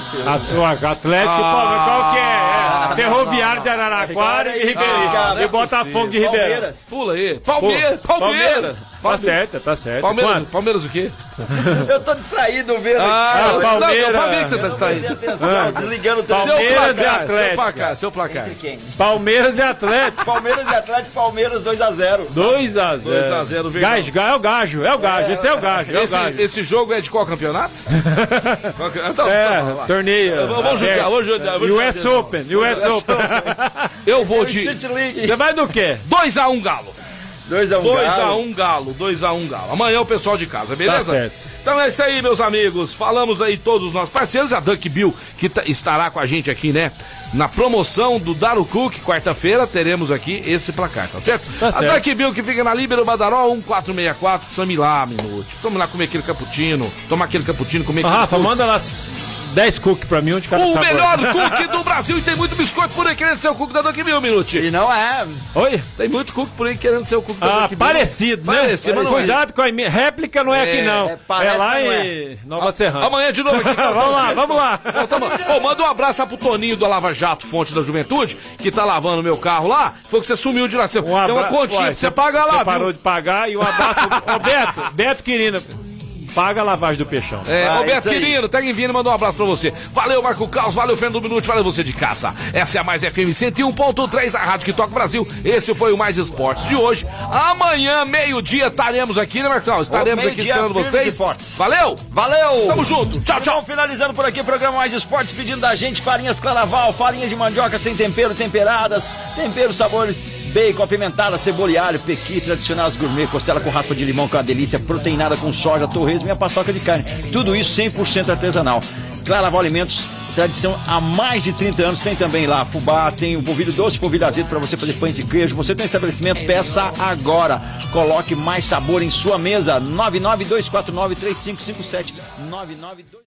Atlético, Ah. qual que é? é? Ferroviário de Araraquara e Ribeirinho. Ah, e Botafogo de Ribeirão. Palmeiras. Pula aí. Palmeiras. Palmeiras. Tá certo, tá certo. Palmeiras, Quanto? Palmeiras o quê? Eu tô distraído vendo Ah, aqui. não, Palmeiras. não, mim que você tá distraído. atenção, desligando o Seu telefone. Palmeiras e placar, seu Atlético. placar, seu placar. Quem? Palmeiras e Atlético. Palmeiras e Atlético, Palmeiras 2x0. 2 a 0 2 a 0, Verdão. Gajo, é o gajo, é o gajo. Esse é o gajo, é o Esse, gajo. esse jogo é de qual campeonato? Qual que- então, só É, falar. torneio. Vamos judiar, vamos vamos US. Open, US Open. Eu vou de. Você vai do quê? 2x1 Galo. 2x1 2x1 Galo, 2x1 Galo. Amanhã o pessoal de casa, beleza? Tá certo. Então é isso aí, meus amigos. Falamos aí todos os nossos parceiros, a Duck Bill, que tá- estará com a gente aqui, né? Na promoção do Daro Cook, quarta-feira, teremos aqui esse placar, tá certo? Tá a certo. Duck Bill que fica na Líbero Badaró 1464, precisamos ir lá, minuto. Precisamos ir lá comer aquele cappuccino, tomar aquele cappuccino, comer aquele Rafa, manda lá 10 cookies pra mim, um de cada O sabor. melhor cookie do Brasil e tem muito biscoito por aí querendo ser o cookie da Duck Bill, Minuti. E não é. Oi? Tem muito cookie por aí querendo ser o cookie da Ah, Bill. parecido, né? Parecido, mas não é. Cuidado com a minha. Réplica não é, aqui, não. é, É, lá em Nova Serrana. Amanhã de novo aqui. vamos lá, vamos lá. Então, Ô, manda um abraço lá pro Toninho do Lava Jato, fonte da juventude, que tá lavando meu carro lá. Foi que você sumiu de lá. Você, Um tem uma abra- continha Uai, pra você pagar lá, Você parou de pagar e um abraço. Ô, Beto, Beto paga a lavagem do peixão. É, Ah, Roberto isso aí. Quirino, tá em vindo, mandou um abraço pra você. Valeu, Marco Caos, valeu, Fernando Minuto, valeu você de casa. Essa é a Mais FM 101.3, a Rádio que toca o Brasil. Esse foi o Mais Esportes de hoje. Amanhã, meio-dia, estaremos aqui, né, Marco Caos? Estaremos Ô, aqui esperando vocês. Valeu! Valeu! Tamo junto. Tchau, tchau. Então, finalizando por aqui o programa Mais Esportes, pedindo da gente farinhas Claraval, farinhas de mandioca sem tempero, temperadas, tempero, sabor, bacon, apimentada, cebola e alho, pequi, tradicionais gourmet, costela com raspa de limão, que é uma delícia, proteinada com soja, torresmo e a paçoca de carne. Tudo isso 100% artesanal. Claraval Alimentos, tradição há mais de 30 anos. Tem também lá fubá, tem o polvilho doce, polvilho azedo para você fazer pães de queijo. Você tem um estabelecimento, peça agora. Coloque mais sabor em sua mesa. 992493557. 992